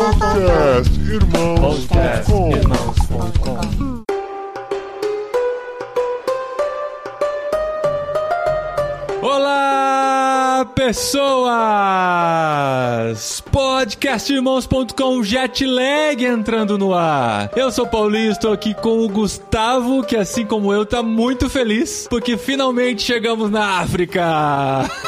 Podcast Irmãos.com Olá, pessoas! Podcastirmãos.com Jetlag entrando no ar. Eu sou o Paulinho, estou aqui com o Gustavo, que assim como eu tá muito feliz, porque finalmente chegamos na África.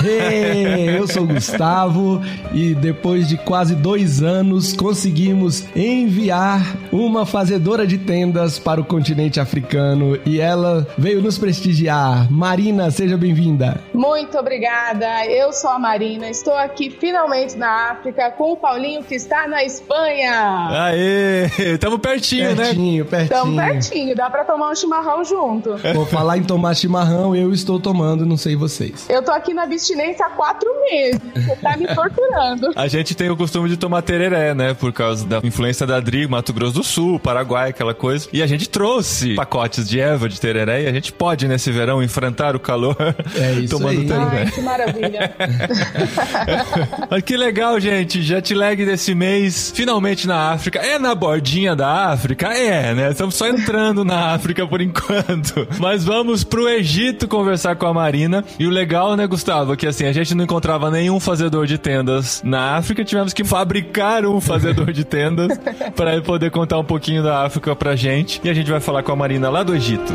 Hey, eu sou o Gustavo e depois de quase dois anos conseguimos enviar uma fazedora de tendas para o continente africano e ela veio nos prestigiar. Marina, seja bem-vinda. Muito obrigada. Eu sou a Marina. Estou aqui finalmente na África com o Paulinho que está na Espanha. Aê, tamo pertinho, né? Pertinho, pertinho. Estamos pertinho, dá pra tomar um chimarrão junto. Vou falar em tomar chimarrão, eu estou tomando, não sei vocês. Eu tô aqui na abstinência há quatro meses. Você tá me torturando. A gente tem o costume de tomar tereré, né? Por causa da influência da Dri, Mato Grosso do Sul, Paraguai, aquela coisa. E a gente trouxe pacotes de erva de tereré e a gente pode, nesse verão, enfrentar o calor É isso tomando aí. tereré. Ai, que maravilha. Mas que legal, gente. Jet lag desse mês, finalmente na África. É na bordinha da África? É, né? Estamos só entrando na África por enquanto. Mas vamos pro Egito conversar com a Marina. E o legal, né, Gustavo, que assim, a gente não encontrava nenhum fazedor de tendas na África. Tivemos que fabricar um fazedor de tendas para ele poder contar um pouquinho da África pra gente. E a gente vai falar com a Marina lá do Egito.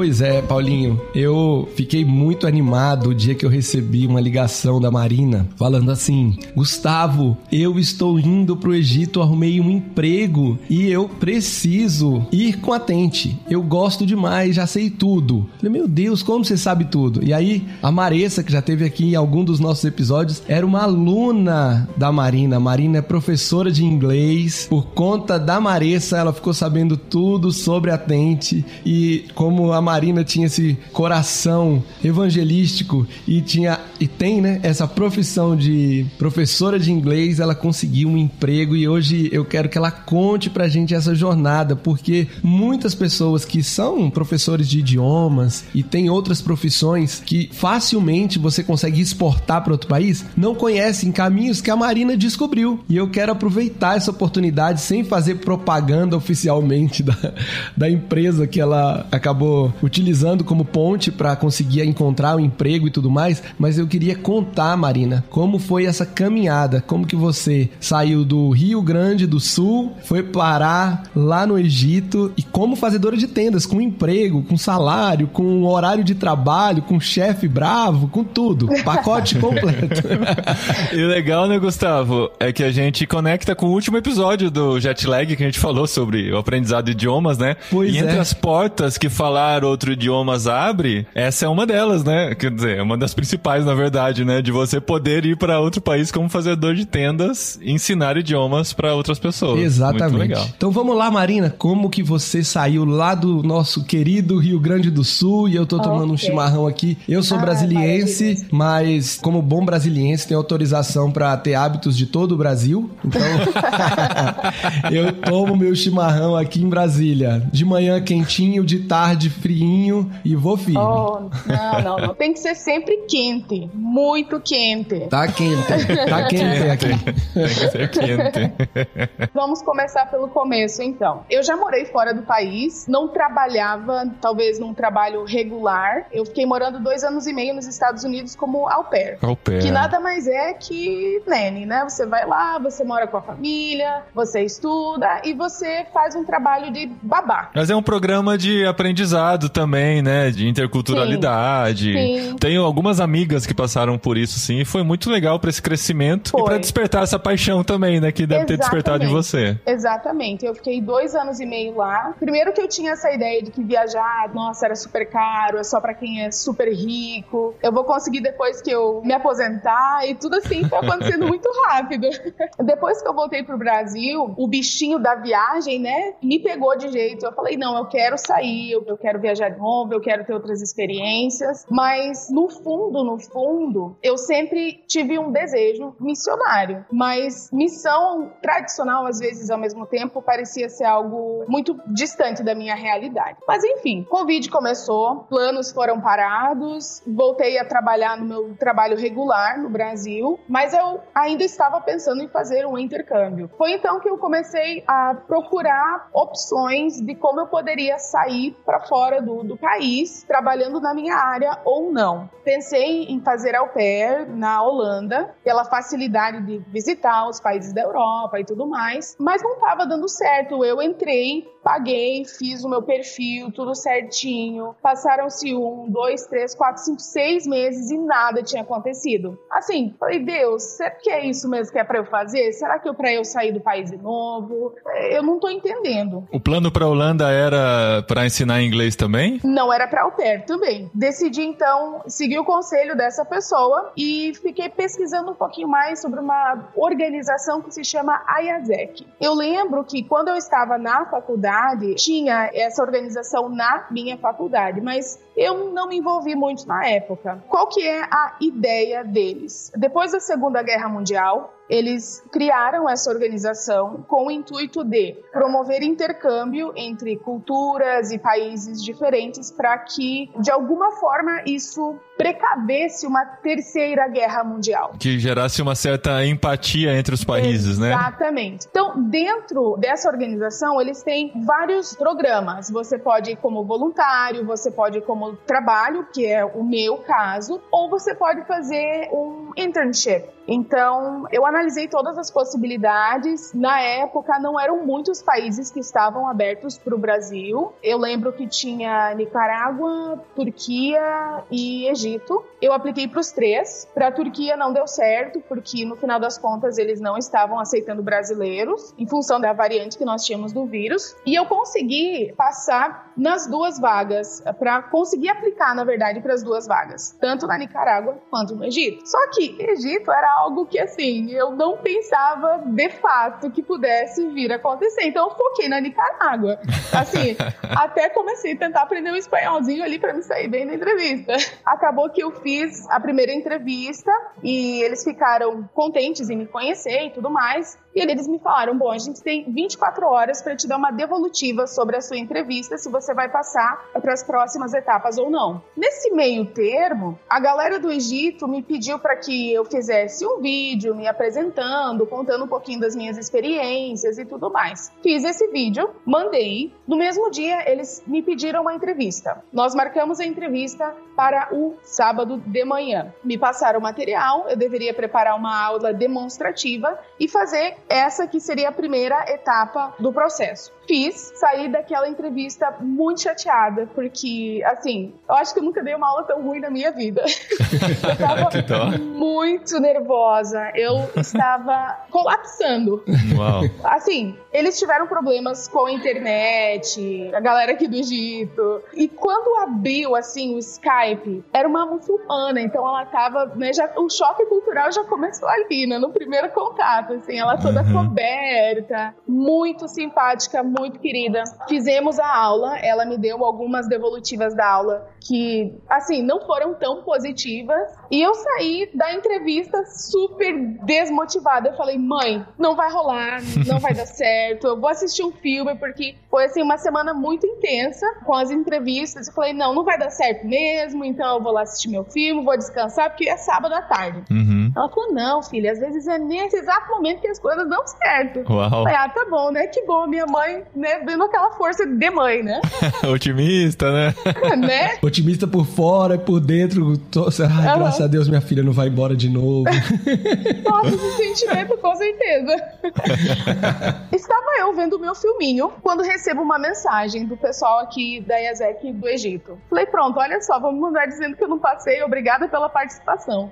Pois é, Paulinho, eu fiquei muito animado o dia que eu recebi uma ligação da Marina falando assim: Gustavo, eu estou indo pro Egito, arrumei um emprego e eu preciso ir com a Tente. Eu gosto demais, já sei tudo. Falei, meu Deus, como você sabe tudo? E aí, a Maressa, que já teve aqui em algum dos nossos episódios, era uma aluna da Marina. A Marina é professora de inglês. Por conta da Maressa, ela ficou sabendo tudo sobre a Tente e como a Marina tinha esse coração evangelístico e tinha e tem, né, essa profissão de professora de inglês, ela conseguiu um emprego e hoje eu quero que ela conte pra gente essa jornada, porque muitas pessoas que são professores de idiomas e tem outras profissões que facilmente você consegue exportar para outro país, não conhecem caminhos que a Marina descobriu. E eu quero aproveitar essa oportunidade sem fazer propaganda oficialmente da, da empresa que ela acabou utilizando como ponte para conseguir encontrar um emprego e tudo mais, mas eu queria contar, Marina, como foi essa caminhada, como que você saiu do Rio Grande do Sul, foi parar lá no Egito e como fazedora de tendas, com emprego, com salário, com horário de trabalho, com chefe bravo, com tudo, pacote completo. E o legal, né, Gustavo, é que a gente conecta com o último episódio do Jetlag que a gente falou sobre o aprendizado de idiomas, né? Pois e entre é. as portas que falar outro idiomas abre, essa é uma delas, né? Quer dizer, é uma das principais, na verdade, né? De você poder ir para outro país como fazedor de tendas e ensinar idiomas para outras pessoas. Muito Exatamente. legal. Então vamos lá, Marina, como que você saiu lá do nosso querido Rio Grande do Sul e eu tô tomando um Ok. chimarrão aqui. Eu sou Ah, brasiliense, mas como bom brasiliense tenho autorização pra ter hábitos de todo o Brasil. Então eu tomo meu chimarrão aqui em Brasília, de manhã quentinho, de tarde friinho e vou firme. Oh, não, não, não. Tem que ser sempre quente. Muito quente. Tá quente, tá quente aqui. Tem que ser quente. Vamos começar pelo começo, então. Eu já morei fora do país, não trabalhava, talvez num trabalho regular. Eu fiquei morando dois anos e meio nos Estados Unidos como au pair. Au pair. Que nada mais é que nene, né? Você vai lá, você mora com a família, você estuda e você faz um trabalho de babá. Mas é um programa de aprendizado também, né? De interculturalidade. Sim. Sim. Tenho algumas amigas que passaram por isso, sim. E foi muito legal pra esse crescimento e Foi. pra despertar essa paixão também, né? Que deve ter despertado em você. Exatamente. Eu fiquei dois anos e meio lá. Primeiro que eu tinha essa ideia de que viajar, nossa, era super caro, é só pra quem é super rico. Eu vou conseguir depois que eu me aposentar e tudo assim foi acontecendo muito rápido. Depois que eu voltei pro Brasil, o bichinho da viagem, né, me pegou de jeito. Eu falei, não, eu quero sair, eu quero viajar viajar de novo, eu quero ter outras experiências, mas no fundo, no fundo, eu sempre tive um desejo missionário, mas missão tradicional às vezes ao mesmo tempo parecia ser algo muito distante da minha realidade. Mas enfim, Covid começou, planos foram parados, voltei a trabalhar no meu trabalho regular no Brasil, mas eu ainda estava pensando em fazer um intercâmbio. Foi então que eu comecei a procurar opções de como eu poderia sair para fora do, do país, trabalhando na minha área ou não. Pensei em fazer au pair na Holanda, pela facilidade de visitar os países da Europa e tudo mais, mas não estava dando certo. Eu entrei, paguei, fiz o meu perfil, tudo certinho. Passaram-se um, dois, três, quatro, cinco, seis meses e nada tinha acontecido. Assim, falei, Deus, será que é isso mesmo que é para eu fazer? Será que é para eu sair do país de novo? Eu não tô entendendo. O plano para Holanda era para ensinar inglês também? Não era para au pair também. Decidi então seguir o conselho dessa pessoa e fiquei pesquisando um pouquinho mais sobre uma organização que se chama IASEC. Eu lembro que quando eu estava na faculdade, tinha essa organização na minha faculdade, mas eu não me envolvi muito na época. Qual que é a ideia deles? Depois da Segunda Guerra Mundial, eles criaram essa organização com o intuito de promover intercâmbio entre culturas e países diferentes para que, de alguma forma, isso precavesse uma terceira guerra mundial. Que gerasse uma certa empatia entre os países, Exatamente. né? Exatamente. Então, dentro dessa organização, eles têm vários programas. Você pode ir como voluntário, você pode ir como trabalho, que é o meu caso, ou você pode fazer um internship. Então, eu analisei todas as possibilidades. Na época, não eram muitos países que estavam abertos para o Brasil. Eu lembro que tinha Nicarágua, Turquia e Egito. Eu apliquei para os três. Para a Turquia não deu certo, porque no final das contas eles não estavam aceitando brasileiros, em função da variante que nós tínhamos do vírus. E eu consegui passar nas duas vagas, para conseguir aplicar, na verdade, para as duas vagas, tanto na Nicarágua quanto no Egito. Só que Egito era algo que, assim, eu não pensava de fato que pudesse vir a acontecer. Então eu foquei na Nicarágua. Assim, até comecei a tentar aprender um espanholzinho ali para me sair bem na entrevista. Acabou que eu fiz a primeira entrevista e eles ficaram contentes em me conhecer e tudo mais. E eles me falaram: bom, a gente tem 24 horas para te dar uma devolutiva sobre a sua entrevista, se você vai passar para as próximas etapas ou não. Nesse meio termo, a galera do Egito me pediu para que eu fizesse um vídeo me apresentando, contando um pouquinho das minhas experiências e tudo mais. Fiz esse vídeo, mandei. No mesmo dia, eles me pediram uma entrevista. Nós marcamos a entrevista para o sábado de manhã. Me passaram o material, eu deveria preparar uma aula demonstrativa e fazer essa que seria a primeira etapa do processo. Fiz, saí daquela entrevista muito chateada, porque, assim, eu acho que eu nunca dei uma aula tão ruim na minha vida. eu tava muito nervosa, eu estava colapsando. Uau. Assim, eles tiveram problemas com a internet, a galera aqui do Egito. E quando abriu, assim, o Skype, era uma muçulmana, então ela tava, né, já, o choque cultural já começou ali, né, no primeiro contato, assim, ela toda uhum. coberta, muito simpática, muito querida. Fizemos a aula, ela me deu algumas devolutivas da aula que, assim, não foram tão positivas. E eu saí da entrevista super desmotivada. Eu falei, mãe, não vai rolar, não vai dar certo. Eu vou assistir um filme, porque foi, assim, uma semana muito intensa com as entrevistas. Eu falei, não, não vai dar certo mesmo, então eu vou lá assistir meu filme, vou descansar, porque é sábado à tarde. Uhum. Ela falou, não, filha, às vezes é nesse exato momento que as coisas dão certo. Uau. Falei, ah, tá bom, né? Que bom, minha mãe, né, dando aquela força de mãe, né? Otimista, né? né? Otimista por fora e por dentro. Tô... Ai, uhum. graças a Deus, minha filha não vai embora de novo. Nossa, esse sentimento, com certeza. Estava eu vendo o meu filminho quando recebo uma mensagem do pessoal aqui da IASEC do Egito. Falei, pronto, olha só, vamos mandar dizendo que eu não passei, obrigada pela participação.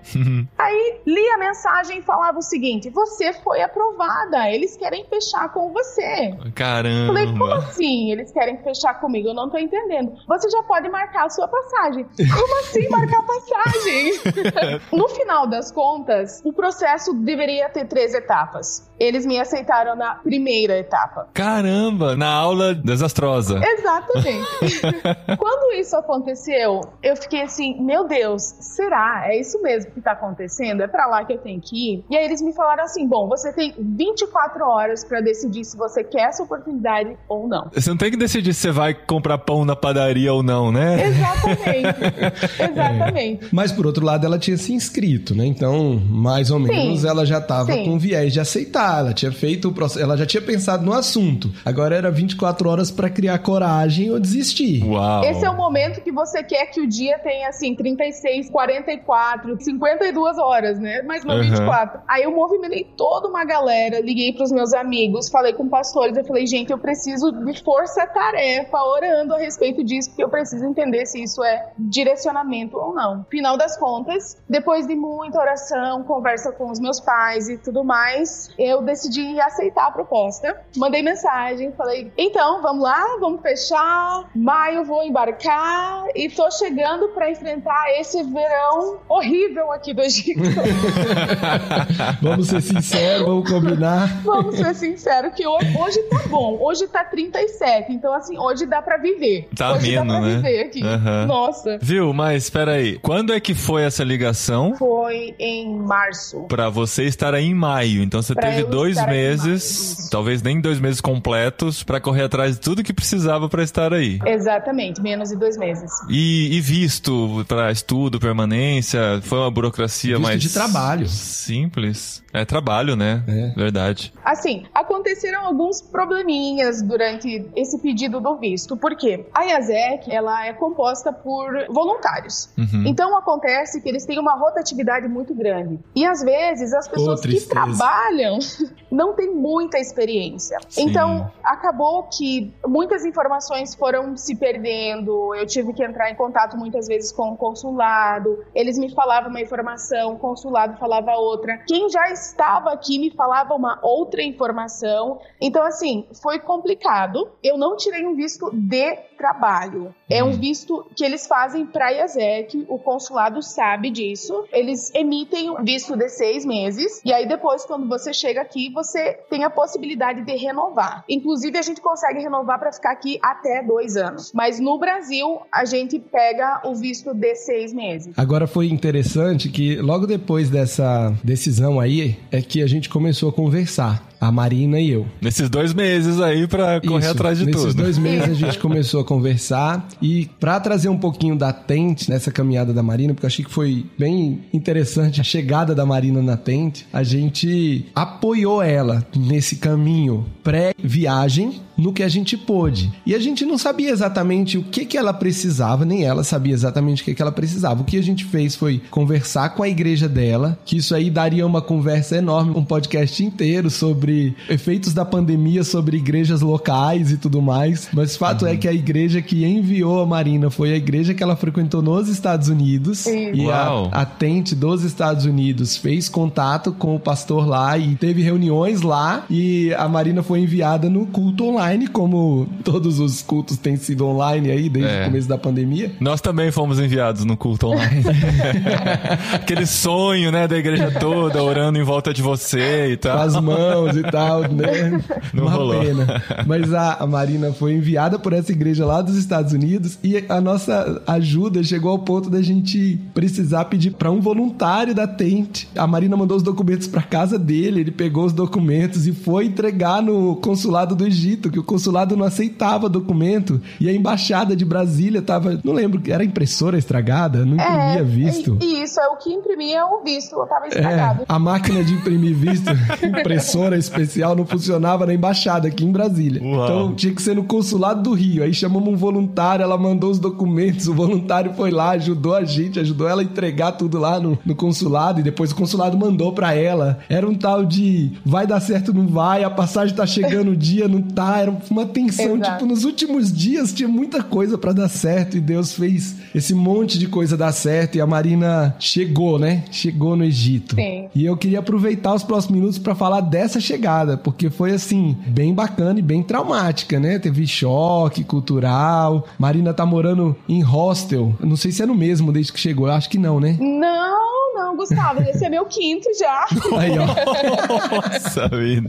Aí li a mensagem e falava o seguinte: você foi aprovada, eles querem fechar com você. Caramba. Falei, como assim? Eles querem fechar comigo? Eu não tô entendendo. Você já pode marcar a sua passagem. Como assim marcar passagem? no final das contas, o processo deveria ter três etapas. Eles me aceitaram na primeira etapa. Caramba, na aula desastrosa. Exatamente. Quando isso aconteceu, eu fiquei assim, meu Deus, será? É isso mesmo que tá acontecendo? É pra lá que eu tenho que ir? E aí eles me falaram assim, bom, você tem 24 horas pra decidir se você quer essa oportunidade ou não. Você não tem que decidir se você vai comprar pão na padaria ou não, né? Exatamente. Exatamente. Mas por outro lado, ela tinha se inscrito, né? Então, mais ou menos, Sim. ela já tava Sim. com viés de aceitar. Ela tinha feito o processo, ela já tinha pensado no assunto. Agora era 24 horas pra criar coragem ou desistir. Uau. Esse é o momento que você quer que o dia tenha, assim, 36, 44, 52 horas, né? Mas não Uhum. 24. Aí eu movimentei toda uma galera, liguei pros meus amigos, falei com pastores, eu falei, gente, eu preciso de força-tarefa orando a respeito disso, porque eu preciso entender se isso é direcionamento ou não. Final das contas, depois de muita oração, conversa com os meus pais e tudo mais, eu decidi aceitar a proposta. Mandei mensagem, falei, então, vamos lá, vamos fechar. Maio vou embarcar e tô chegando pra enfrentar esse verão horrível aqui do Egito. vamos ser sinceros, vamos combinar. Vamos ser sinceros que hoje, hoje tá bom. Hoje tá 37, então assim, hoje dá pra viver. Tá hoje ameno, dá pra né? viver aqui. Aham. Nossa. Viu, mas espera aí. Quando é que foi essa ligação? Foi em março. Pra você estar aí em maio. Então você Pra teve dois maio, meses, talvez nem dois meses completos, pra correr atrás de tudo que precisava pra estar aí. Exatamente, menos de dois meses. E, e visto pra estudo, permanência, foi uma burocracia Visto mais de trabalho. simples. É trabalho, né? É. Verdade. Assim, aconteceram alguns probleminhas durante esse pedido do visto. Por quê? A IASEC, ela é composta por voluntários. Uhum. Então acontece que eles têm uma rotatividade muito grande. E às vezes as pessoas que tristeza. trabalham não têm muita experiência. Sim. Então acabou que muitas informações foram se perdendo. Eu tive que entrar em contato muitas vezes com o consulado. Eles me falavam uma informação, o consulado falava outra. Quem já estava aqui me falava uma outra informação. Então assim, foi complicado. Eu não tirei um visto de trabalho. É um visto que eles fazem para IASEC, o consulado sabe disso. Eles emitem um visto de seis meses, e aí depois, quando você chega aqui, você tem a possibilidade de renovar. Inclusive, a gente consegue renovar para ficar aqui até dois anos. Mas no Brasil, a gente pega o visto de seis meses. Agora foi interessante que logo depois dessa decisão aí é que a gente começou a conversar, a Marina e eu. Nesses dois meses aí pra correr Isso, atrás de nesses tudo. dois meses a gente começou a conversar e pra trazer um pouquinho da Tente nessa caminhada da Marina, porque eu achei que foi bem interessante a chegada da Marina na Tente, a gente apoiou ela nesse caminho pré-viagem no que a gente pôde. E a gente não sabia exatamente o que que ela precisava, nem ela sabia exatamente o que que ela precisava. O que a gente fez foi conversar com a igreja dela, que isso aí daria uma conversa enorme, um podcast inteiro sobre efeitos da pandemia sobre igrejas locais e tudo mais. Mas fato é que a igreja que enviou a Marina foi a igreja que ela frequentou nos Estados Unidos. Isso. E a, Uau. a Tente dos Estados Unidos fez contato com o pastor lá e teve reuniões lá. E a Marina foi enviada no culto online, como todos os cultos têm sido online aí desde É. o começo da pandemia. Nós também fomos enviados no culto online. Aquele sonho, né, da igreja toda orando em volta de você e com tal. as mãos e tal, né? Não Uma rolou. pena. Mas a, a Marina foi enviada por essa igreja lá dos Estados Unidos e a nossa ajuda chegou ao ponto da gente precisar pedir para um voluntário da Tente. A Marina mandou os documentos para casa dele, ele pegou os documentos e foi entregar no consulado do Egito, que o consulado não aceitava documento e a embaixada de Brasília tava, não lembro, era impressora estragada, não imprimia visto. E isso é o que imprimia o visto. Eu tava É, estragado. a máquina de imprimir visto, impressora especial não funcionava na embaixada aqui em Brasília. Uau. Então tinha que ser no consulado do Rio. Aí chamamos um voluntário, ela mandou os documentos, o voluntário foi lá, ajudou a gente, ajudou ela a entregar tudo lá no, no consulado e depois o consulado mandou pra ela. Era um tal de vai dar certo, não vai, a passagem tá chegando o dia, não tá. Era uma tensão, Exato. tipo, nos últimos dias tinha muita coisa pra dar certo e Deus fez esse monte de coisa dar certo e a Marina chegou, né? Chegou no Egito. Sim. E eu queria aproveitar os próximos minutos pra falar dessa chegada, porque foi assim, bem bacana e bem traumática, né? Teve choque cultural. Marina tá morando em hostel. Não sei se é no mesmo desde que chegou, eu acho que não, né? Não, não, Gustavo, esse é meu quinto já. Aí, ó. Nossa vida.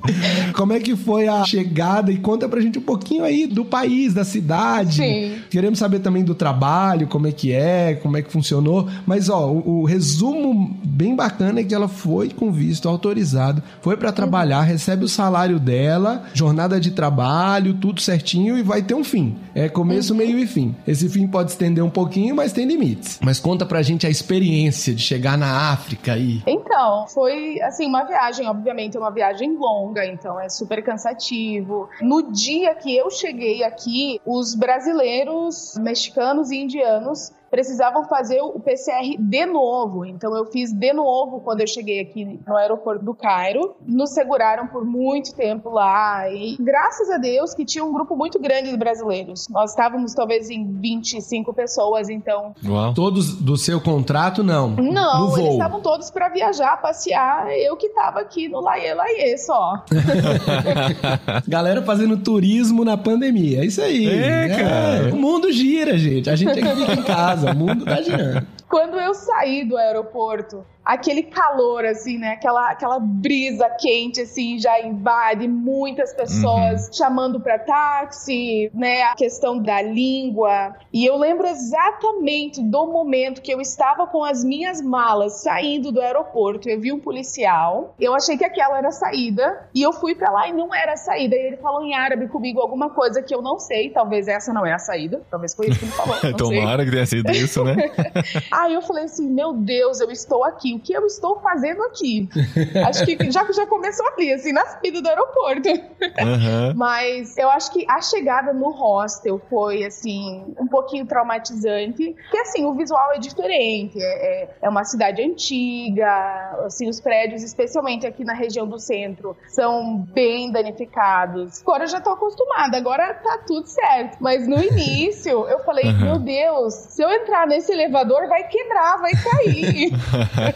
Como é que foi a chegada e conta pra gente um pouquinho aí do país, da cidade. Sim. Queremos saber também do trabalho, como é que é, como é que funcionou. Mas ó, o, o resumo bem bacana é que ela foi com visto autorizado, foi pra trabalhar, recebe o salário dela, jornada de trabalho, tudo certinho e vai ter um fim. É começo, meio e fim. Esse fim pode estender um pouquinho, mas tem limites. Mas conta pra gente a experiência de chegar na África aí. Então, foi assim, uma viagem, obviamente, é uma viagem longa, então é super cansativo. No dia que eu cheguei aqui, os brasileiros, mexicanos e indianos precisavam fazer o PCR de novo. Então eu fiz de novo quando eu cheguei aqui no aeroporto do Cairo. Nos seguraram por muito tempo lá e graças a Deus que tinha um grupo muito grande de brasileiros. Nós estávamos talvez em 25 pessoas, então Uau. Todos do seu contrato, não. não, no eles estavam todos pra viajar, passear. Eu que tava aqui no Laie Laie só. Galera fazendo turismo na pandemia. É isso aí. É, cara. O mundo gira, gente. A gente é que fica em casa. O mundo tá girando. Quando eu saí do aeroporto, aquele calor, assim, né? Aquela, aquela brisa quente, assim, já invade muitas pessoas chamando pra táxi, né? A questão da língua. E eu lembro exatamente do momento que eu estava com as minhas malas saindo do aeroporto. Eu vi um policial, eu achei que aquela era a saída, e eu fui pra lá e não era a saída. E ele falou em árabe comigo alguma coisa que eu não sei, talvez essa não é a saída, talvez foi isso que ele falou. não sei. Tomara que tenha sido isso, né? Aí eu falei assim, meu Deus, eu estou aqui. O que eu estou fazendo aqui? acho que já, já começou ali, assim, na saída do aeroporto. Aham. Mas eu acho que a chegada no hostel foi, assim, um pouquinho traumatizante. Porque, assim, o visual é diferente. É, é- é uma cidade antiga. Assim, os prédios, especialmente aqui na região do centro, são bem danificados. Agora eu já tô acostumada. Agora tá tudo certo. Mas no início, eu falei, Uhum. meu Deus, se eu entrar nesse elevador, vai quebrar, vai cair.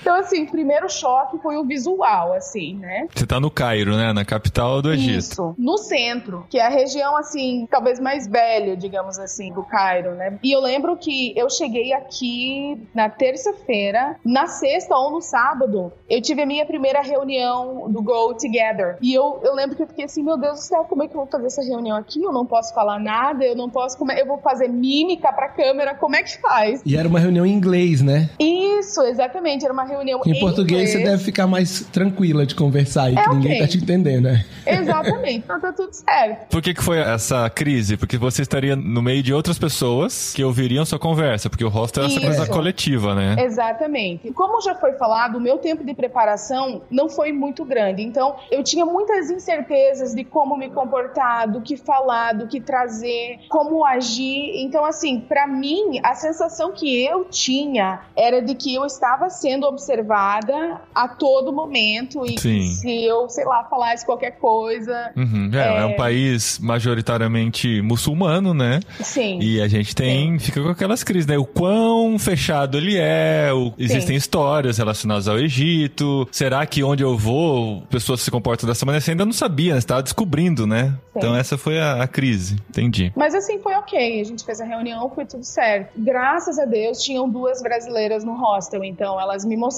então, assim, primeiro choque foi o visual, assim, né? Você tá no Cairo, né? Na capital do Egito. Isso, no centro, que é a região, assim, talvez mais velha, digamos assim, do Cairo, né? E eu lembro que eu cheguei aqui na terça-feira, na sexta ou no sábado, eu tive a minha primeira reunião do Go Together. E eu, eu lembro que eu fiquei assim, meu Deus do céu, como é que eu vou fazer essa reunião aqui? Eu não posso falar nada, eu não posso, como é, eu vou fazer mímica pra câmera, como é que faz? E era uma reunião em inglês, né? Isso, exatamente, era uma reunião Em português você inglês. deve ficar mais tranquila de conversar aí, É que ninguém ok. tá te entendendo, né? Exatamente, então tá tudo certo. Por que, que foi essa crise? Porque você estaria no meio de outras pessoas que ouviriam sua conversa, porque o hostel é essa coisa coletiva, né? Exatamente. Como já foi falado, o meu tempo de preparação não foi muito grande. Então, eu tinha muitas incertezas de como me comportar, do que falar, do que trazer, como agir. Então, assim, pra mim, a sensação que eu tinha era de que eu estava sendo observada a todo momento e Sim. se eu, sei lá, falasse qualquer coisa, Uhum. É, é um país majoritariamente muçulmano, né? sim. E a gente tem, fica com aquelas crises, né? O quão fechado ele é, o- existem histórias relacionadas ao Egito. Será que onde eu vou, pessoas se comportam dessa maneira? Você ainda não sabia, né? Você tava descobrindo, né? Então essa foi a, a crise. Entendi. Mas assim, foi ok. A gente fez a reunião, foi tudo certo. Graças a Deus, tinham duas brasileiras no hostel. Então, elas me mostraram,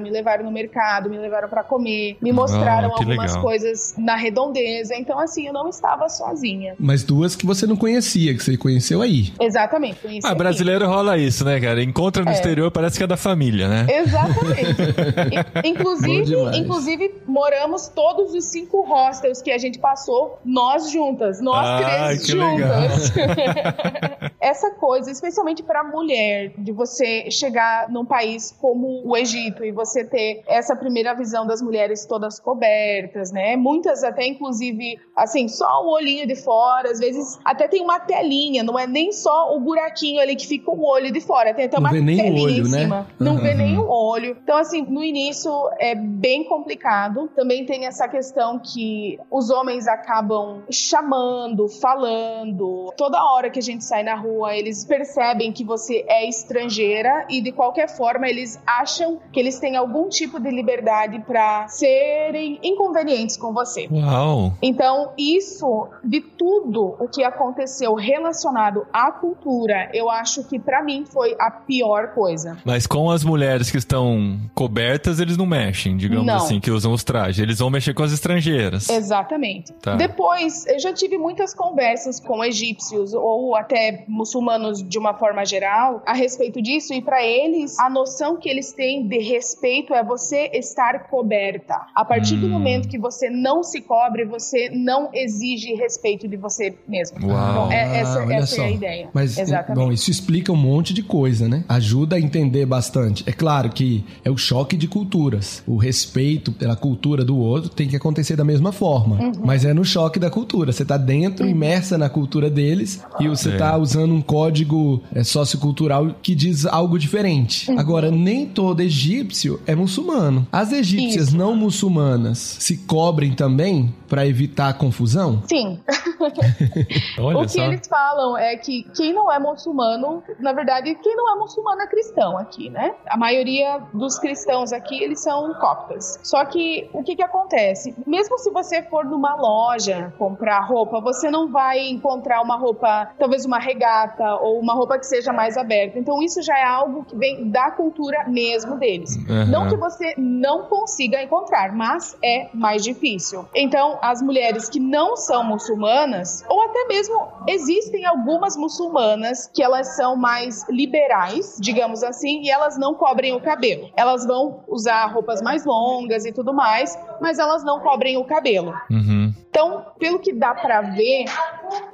me levaram no mercado, me levaram pra comer, me mostraram Ah, algumas legal. coisas na redondeza. Então, assim, eu não estava sozinha. Mas duas que você não conhecia, que você conheceu aí. Exatamente. Conheci Ah, aqui. brasileiro rola isso, né, cara? Encontra no É. exterior, parece que é da família, né? Exatamente. Inclusive, inclusive, moramos todos os cinco hostels que a gente passou, nós juntas, nós Ah, três que juntas. Essa coisa, especialmente para mulher, de você chegar num país como o Egito e você ter essa primeira visão das mulheres todas cobertas, né? Muitas até, inclusive, assim, só o olhinho de fora, às vezes até tem uma telinha, não é nem só o buraquinho ali que fica o olho de fora, tem até Não uma telinha olho, em né? cima. Não Uhum. vê nem o olho. Então, assim, no início é bem complicado. Também tem essa questão que os homens acabam chamando, falando. Toda hora que a gente sai na rua, eles percebem que você é estrangeira e de qualquer forma eles acham que eles têm algum tipo de liberdade para serem inconvenientes com você. Uau! Então, isso de tudo o que aconteceu relacionado à cultura, eu acho que pra mim foi a pior coisa. Mas com as mulheres que estão cobertas, eles não mexem, digamos Não. assim, que usam os trajes. Eles vão mexer com as estrangeiras. Exatamente. Tá. Depois, eu já tive muitas conversas com egípcios ou até muçulmanos de uma forma geral a respeito disso, e pra eles, a noção que eles têm de respeito é você estar coberta. A partir do Hum. momento que você não se cobre, você não exige respeito de você mesmo. Uau. Então, é- essa, essa só. é a ideia. Mas, Exatamente. bom, isso explica um monte de coisa, né? Ajuda a entender bastante. É claro que é o choque de culturas. O respeito pela cultura do outro tem que acontecer da mesma forma. Uhum. Mas é no choque da cultura. Você tá dentro, imersa na cultura deles, e você É. tá usando um código é, sociocultural que diz algo diferente. Uhum. Agora, nem todo egípcio é muçulmano. As egípcias Isso. não muçulmanas se cobrem também para evitar confusão? Sim, Olha o que só. eles falam é que quem não é muçulmano, na verdade, quem não é muçulmano é cristão aqui, né? A maioria dos cristãos aqui, eles são coptas. Só que o que que acontece? Mesmo se você for numa loja comprar roupa, você não vai encontrar uma roupa, talvez uma regata ou uma roupa que seja mais aberta. Então isso já é algo que vem da cultura mesmo deles. Aham. Não que você não consiga encontrar, mas é mais difícil. Então, as mulheres que não são muçulmanas, ou até mesmo existem algumas muçulmanas que elas são mais liberais, digamos assim, e elas não cobrem o cabelo. Elas vão usar roupas mais longas e tudo mais, mas elas não cobrem o cabelo. Uhum. Então, pelo que dá pra ver,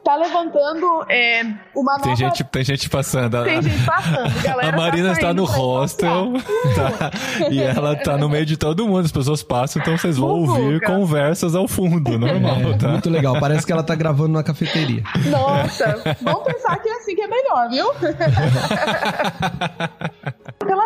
tá levantando é, uma Tem nova gente, tem gente passando. A, tem gente passando, galera. a tá Marina está saindo no hostel tá? e ela tá no meio de todo mundo. As pessoas passam, então vocês vão ouvir conversas ao fundo, normal, É, tá? muito legal. Parece que ela tá gravando numa cafeteria. Nossa, vamos pensar que é assim que é melhor, viu?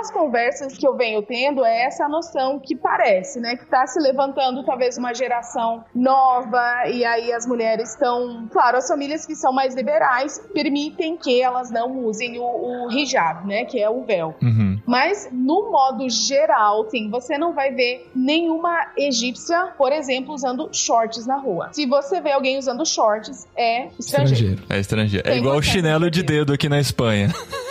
Pelas conversas que eu venho tendo, é essa noção que parece, né? Que tá se levantando talvez uma geração nova, e aí as mulheres estão. Claro, as famílias que são mais liberais permitem que elas não usem o, o hijab, né? Que é o véu. Uhum. Mas, no modo geral, sim, você não vai ver nenhuma egípcia, por exemplo, usando shorts na rua. Se você vê alguém usando shorts, é estrangeiro. Estrangeiro. É estrangeiro. É Tem igual o chinelo de dedo aqui na Espanha.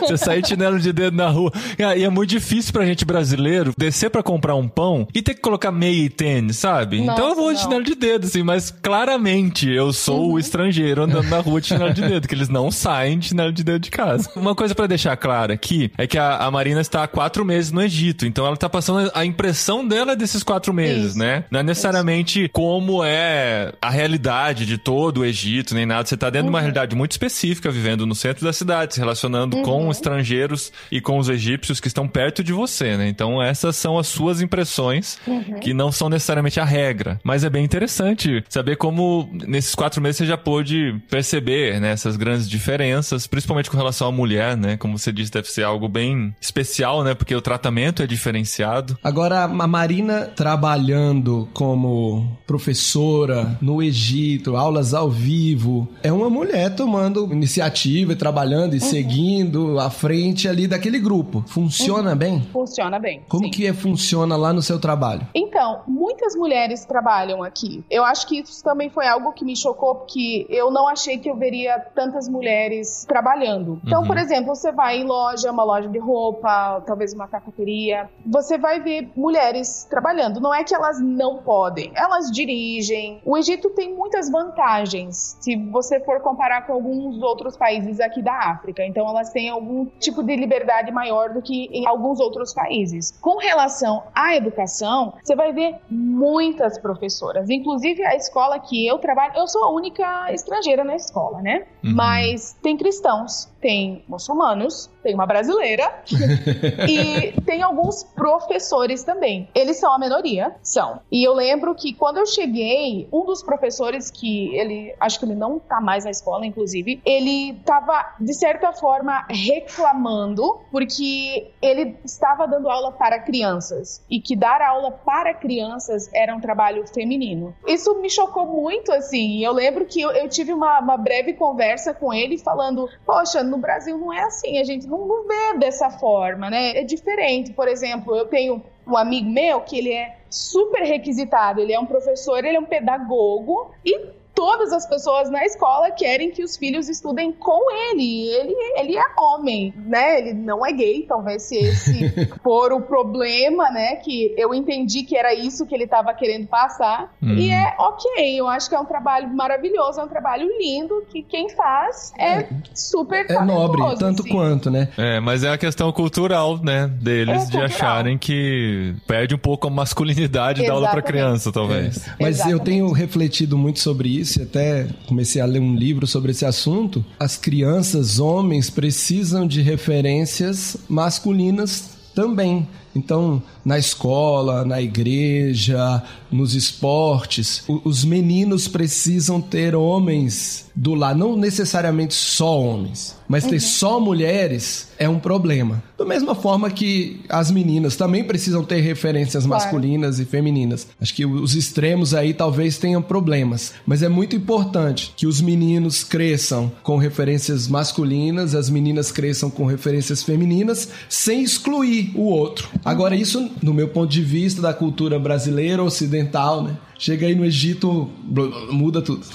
Você sair de chinelo de dedo na rua. E é muito difícil pra gente brasileiro descer pra comprar um pão e ter que colocar meia e tênis, sabe? Nossa, então eu vou de chinelo de dedo, assim, mas claramente eu sou Uhum. o estrangeiro andando na rua de chinelo de dedo, que eles não saem de chinelo de dedo de casa. Uma coisa pra deixar clara aqui é que a, a Marina está há quatro meses no Egito, então ela tá passando a impressão dela desses quatro meses, Isso. né? Não é necessariamente como é a realidade de todo o Egito, nem nada. Você tá dentro de uma Uhum. realidade muito específica, vivendo no centro da cidade, se relacionando com estrangeiros e com os egípcios que estão perto de você, né? Então essas são as suas impressões, que não são necessariamente a regra. Mas é bem interessante saber como nesses quatro meses você já pôde perceber, né? Essas grandes diferenças, principalmente com relação à mulher, né? Como você disse, deve ser algo bem especial, né? Porque o tratamento é diferenciado. Agora, a Marina trabalhando como professora no Egito, aulas ao vivo, é uma mulher tomando iniciativa e trabalhando e seguindo à frente ali daquele grupo. Funciona bem? Funciona bem. Como sim. que é, funciona lá no seu trabalho? Então, muitas mulheres trabalham aqui. Eu acho que isso também foi algo que me chocou, porque eu não achei que eu veria tantas mulheres trabalhando. Então, Uhum. por exemplo, você vai em loja, uma loja de roupa, talvez uma cafeteria, você vai ver mulheres trabalhando. Não é que elas não podem, elas dirigem. O Egito tem muitas vantagens, se você for comparar com alguns outros países aqui da. África, então elas têm algum tipo de liberdade maior do que em alguns outros países. Com relação à educação, você vai ver muitas professoras, inclusive a escola que eu trabalho, eu sou a única estrangeira na escola, né? Uhum. Mas tem cristãos, tem muçulmanos, tem uma brasileira e tem alguns professores também. Eles são a minoria, são. E eu lembro que quando eu cheguei, um dos professores que ele, acho que ele não tá mais na escola, inclusive, ele tava de certa forma reclamando porque ele estava dando aula para crianças e que dar aula para crianças era um trabalho feminino. Isso me chocou muito, assim. Eu lembro que eu, eu tive uma, uma breve conversa com ele falando: Poxa, no Brasil não é assim, a gente não vê dessa forma, né? É diferente. Por exemplo, eu tenho um amigo meu que ele é super requisitado, ele é um professor, ele é um pedagogo e todas as pessoas na escola querem que os filhos estudem com ele. Ele, ele é homem, né? Ele não é gay, talvez se esse for o problema, né? Que eu entendi que era isso que ele estava querendo passar. Hum. E é ok, eu acho que é um trabalho maravilhoso, é um trabalho lindo, que quem faz é, é super É nobre, tanto assim. quanto, né? É, mas é a questão cultural, né? Deles, é de acharem que perde um pouco a masculinidade Exatamente. da aula para criança, talvez. É. Mas Exatamente. eu tenho refletido muito sobre isso disse, até comecei a ler um livro sobre esse assunto, as crianças, homens, precisam de referências masculinas também. Então, na escola, na igreja, nos esportes, os meninos precisam ter homens do lado, não necessariamente só homens, mas ter uhum. só mulheres é um problema. Da mesma forma que as meninas também precisam ter referências claro. masculinas e femininas. Acho que os extremos aí talvez tenham problemas, mas é muito importante que os meninos cresçam com referências masculinas, as meninas cresçam com referências femininas, sem excluir o outro. Agora, isso, no meu ponto de vista da cultura brasileira, ocidental, né? Chega aí no Egito, muda tudo.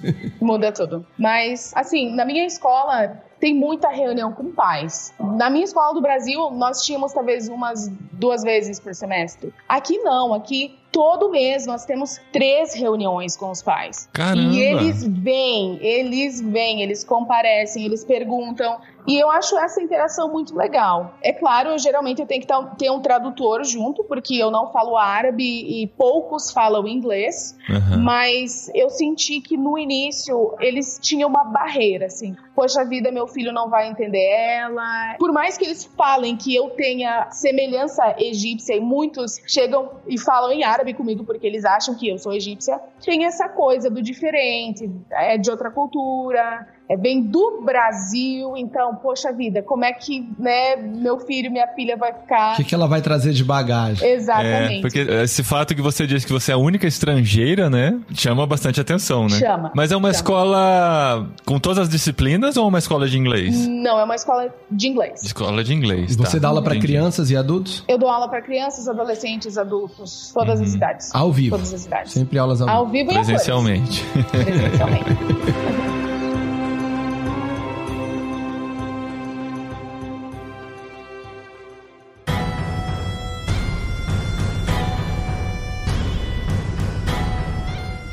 Muda tudo. Mas, assim, na minha escola tem muita reunião com pais. Na minha escola do Brasil, nós tínhamos talvez umas duas vezes por semestre. Aqui não, aqui todo mês nós temos três reuniões com os pais. Caramba. E eles vêm, eles vêm, eles comparecem, eles perguntam. E eu acho essa interação muito legal. É claro, eu, geralmente eu tenho que ter um tradutor junto, porque eu não falo árabe e poucos falam inglês. Uhum. Mas eu senti que no início eles tinham uma barreira, assim. Poxa vida, meu filho não vai entender ela. Por mais que eles falem que eu tenha semelhança egípcia e muitos chegam e falam em árabe comigo porque eles acham que eu sou egípcia, tem essa coisa do diferente, é de outra cultura, é, vem do Brasil, então, poxa vida, como é que né, meu filho, minha filha vai ficar. O que, que ela vai trazer de bagagem? Exatamente. É, porque esse fato que você disse que você é a única estrangeira, né? Chama bastante atenção, né? Chama. Mas é uma chama. escola com todas as disciplinas ou uma escola de inglês? Não, é uma escola de inglês. Escola de inglês. Você tá. dá aula para crianças e adultos? Eu dou aula para crianças, adolescentes, adultos, todas uhum. as idades. Ao vivo. Todas as idades. Sempre aulas ao, ao vivo. e Presencialmente. Presencialmente.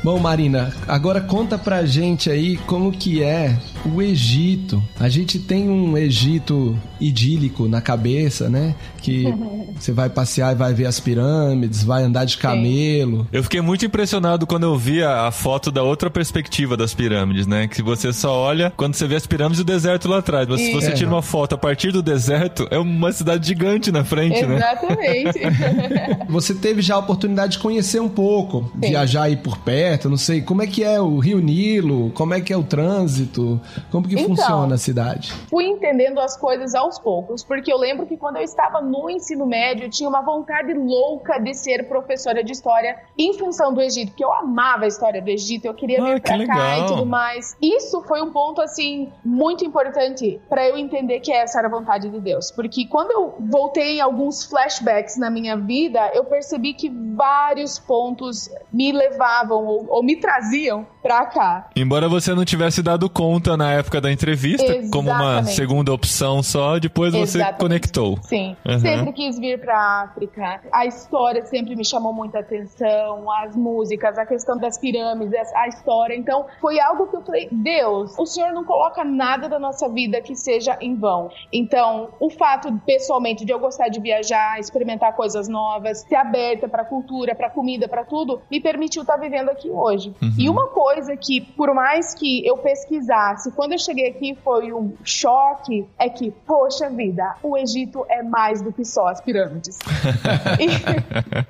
Bom, Marina, agora conta pra gente aí como que é o Egito. A gente tem um Egito idílico na cabeça, né? Que você vai passear e vai ver as pirâmides, vai andar de camelo. Eu fiquei muito impressionado quando eu vi a, foto da outra perspectiva das pirâmides, né? Que você só olha quando você vê as pirâmides e o deserto lá atrás. Mas se você é. tira uma foto a partir do deserto, é uma cidade gigante na frente, Exatamente. né? Exatamente. você teve já a oportunidade de conhecer um pouco, Sim. viajar aí por perto, não sei, como é que é o Rio Nilo, como é que é o trânsito, como que então, funciona a cidade? Fui entendendo as coisas aos poucos, porque eu lembro que quando eu estava no ensino médio, eu tinha uma vontade louca de ser professora de história em função do Egito, porque eu amava a história do Egito, eu queria ah, vir pra cá legal. e tudo mais. Isso foi um ponto, assim, muito importante para eu entender que essa era a vontade de Deus, porque quando eu voltei em alguns flashbacks na minha vida, eu percebi que vários pontos me levavam ou, ou me traziam pra cá. Embora você não tivesse dado conta na época da entrevista, Exatamente. como uma segunda opção só, depois você Exatamente. conectou. Sim, Uhum. sempre quis vir pra África. A história sempre me chamou muita atenção, as músicas, a questão das pirâmides, a história. Então, foi algo que eu falei, Deus, o Senhor não coloca nada da nossa vida que seja em vão. Então, o fato, pessoalmente, de eu gostar de viajar, experimentar coisas novas, ser aberta pra cultura, pra comida, pra tudo, me permitiu estar vivendo aqui hoje. E uma coisa que, por mais que eu pesquisasse, quando eu cheguei aqui foi um choque, é que, poxa vida, o Egito é mais do que só as pirâmides.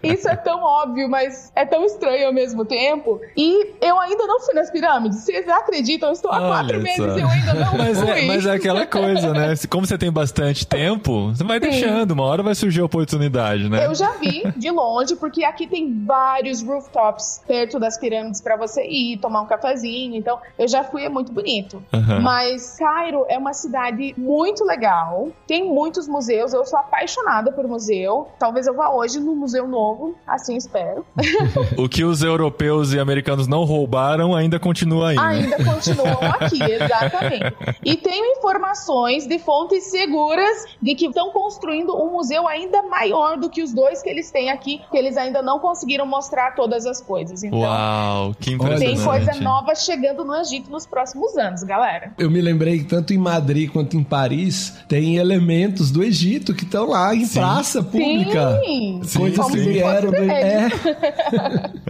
E isso é tão óbvio, mas é tão estranho ao mesmo tempo. E eu ainda não fui nas pirâmides. Vocês acreditam? Eu estou há Olha quatro só. meses e eu ainda não Mas fui. é, mas é aquela coisa, né? Como você tem bastante tempo, você vai deixando, uma hora vai surgir a oportunidade, né? Eu já vi de longe, porque aqui tem vários rooftops perto das pirâmides pra você ir tomar um cafezinho. Então, eu já fui, é muito bonito. Aham. Mas Cairo é uma cidade muito legal. Tem muitos museus. Eu sou apaixonada por museu. Talvez eu vá hoje no Museu Novo, assim espero. O que os europeus e americanos não roubaram ainda continua aí, né? Ainda continuam aqui, exatamente. E tenho informações de fontes seguras de que estão construindo um museu ainda maior do que os dois que eles têm aqui, que eles ainda não conseguiram mostrar todas as coisas. Então, Uau, que Olha, tem impressionante. Coisa nova chegando no Egito nos próximos anos, galera. Eu me lembrei que tanto em Madrid quanto em Paris tem elementos do Egito que estão lá em Sim. praça pública. Sim, Coisas que vieram do... É,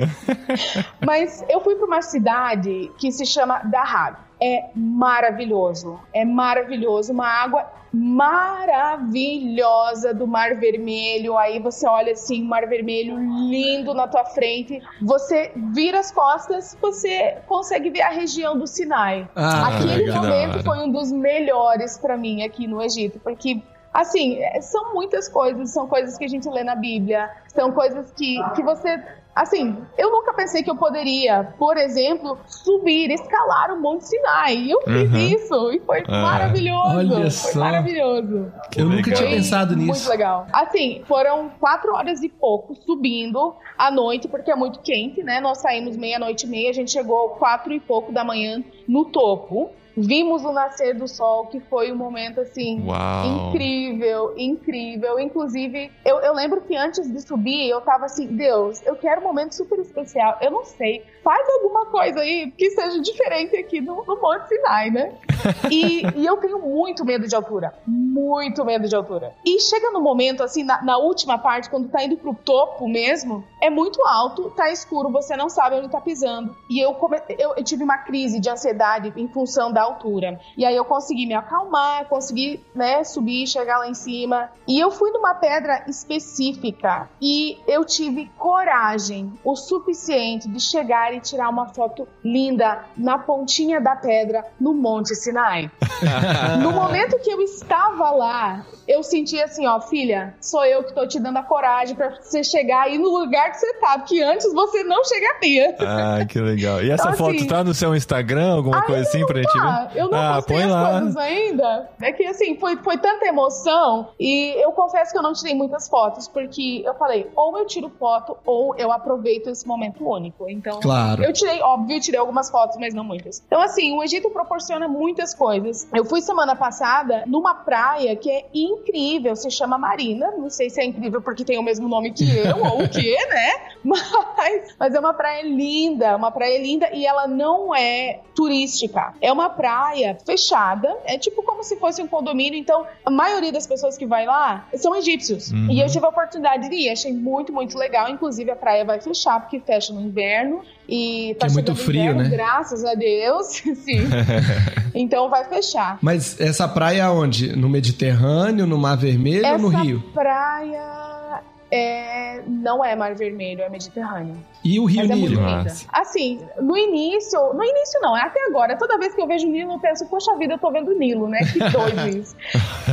Mas eu fui para uma cidade que se chama Dahab. É maravilhoso. É maravilhoso. Uma água maravilhosa do Mar Vermelho. Aí você olha assim, o Mar Vermelho lindo na tua frente. Você vira as costas, você consegue ver a região do Sinai. Ah, Aquele momento foi um dos melhores para mim aqui no Egito, porque assim, é, são muitas coisas, são coisas que a gente lê na Bíblia, são coisas que, que você. Assim, eu nunca pensei que eu poderia, por exemplo, subir, escalar o Monte Sinai. E eu fiz Uhum. isso e foi Ah. maravilhoso. Olha foi só. maravilhoso. eu nunca legal. tinha pensado Muito nisso. legal. Assim, foram quatro horas e pouco subindo à noite, porque é muito quente, né? Nós saímos meia-noite e meia, a gente chegou quatro e pouco da manhã no topo. Vimos o nascer do sol, que foi um momento assim Uau. incrível, incrível. Inclusive, eu, eu lembro que antes de subir, eu tava assim, Deus, eu quero um momento super especial. Eu não sei, faz alguma coisa aí que seja diferente aqui no, no Monte Sinai, né? E, e eu tenho muito medo de altura. Muito medo de altura. E chega no momento, assim, na, na última parte, quando tá indo pro topo mesmo, é muito alto, tá escuro, você não sabe onde tá pisando. E eu, come- eu, eu tive uma crise de ansiedade em função da altura. E aí eu consegui me acalmar, consegui, né, subir, chegar lá em cima. E eu fui numa pedra específica e eu tive coragem o suficiente de chegar e tirar uma foto linda na pontinha da pedra no Monte Sinai. No momento que eu estava lá, eu senti assim, ó, filha, sou eu que tô te dando a coragem pra você chegar aí no lugar que você tá, porque antes você não chegaria. Ah, que legal. E essa Então, foto assim, tá no seu Instagram, alguma coisa assim pra gente tá. Ver? Eu não ah, postei as lá. coisas ainda. É que assim, foi, foi tanta emoção e eu confesso que eu não tirei muitas fotos, porque eu falei, ou eu tiro foto ou eu aproveito esse momento único. Então, Claro. eu tirei, óbvio, eu tirei algumas fotos, mas não muitas. Então, assim, o Egito proporciona muitas coisas. Eu fui semana passada numa praia que é incrível, se chama Marina. Não sei se é incrível porque tem o mesmo nome que eu ou o quê, né? Mas, mas é uma praia linda, uma praia linda e ela não é turística. É uma praia fechada, é tipo como se fosse um condomínio. Então, a maioria das pessoas que vai lá são egípcios. Uhum. E eu tive a oportunidade de ir, achei muito, muito legal. Inclusive, a praia vai fechar porque fecha no inverno. E tá é muito frio, inverno, né? Graças a Deus, sim. então vai fechar. Mas essa praia onde? No Mediterrâneo, no Mar Vermelho ou no Essa Rio? praia é, não é Mar Vermelho, é Mediterrâneo. E o Rio Mas é Nilo? Assim, no início, no início não, é até agora. Toda vez que eu vejo o Nilo, eu penso, poxa vida, eu tô vendo o Nilo, né? Que doido isso.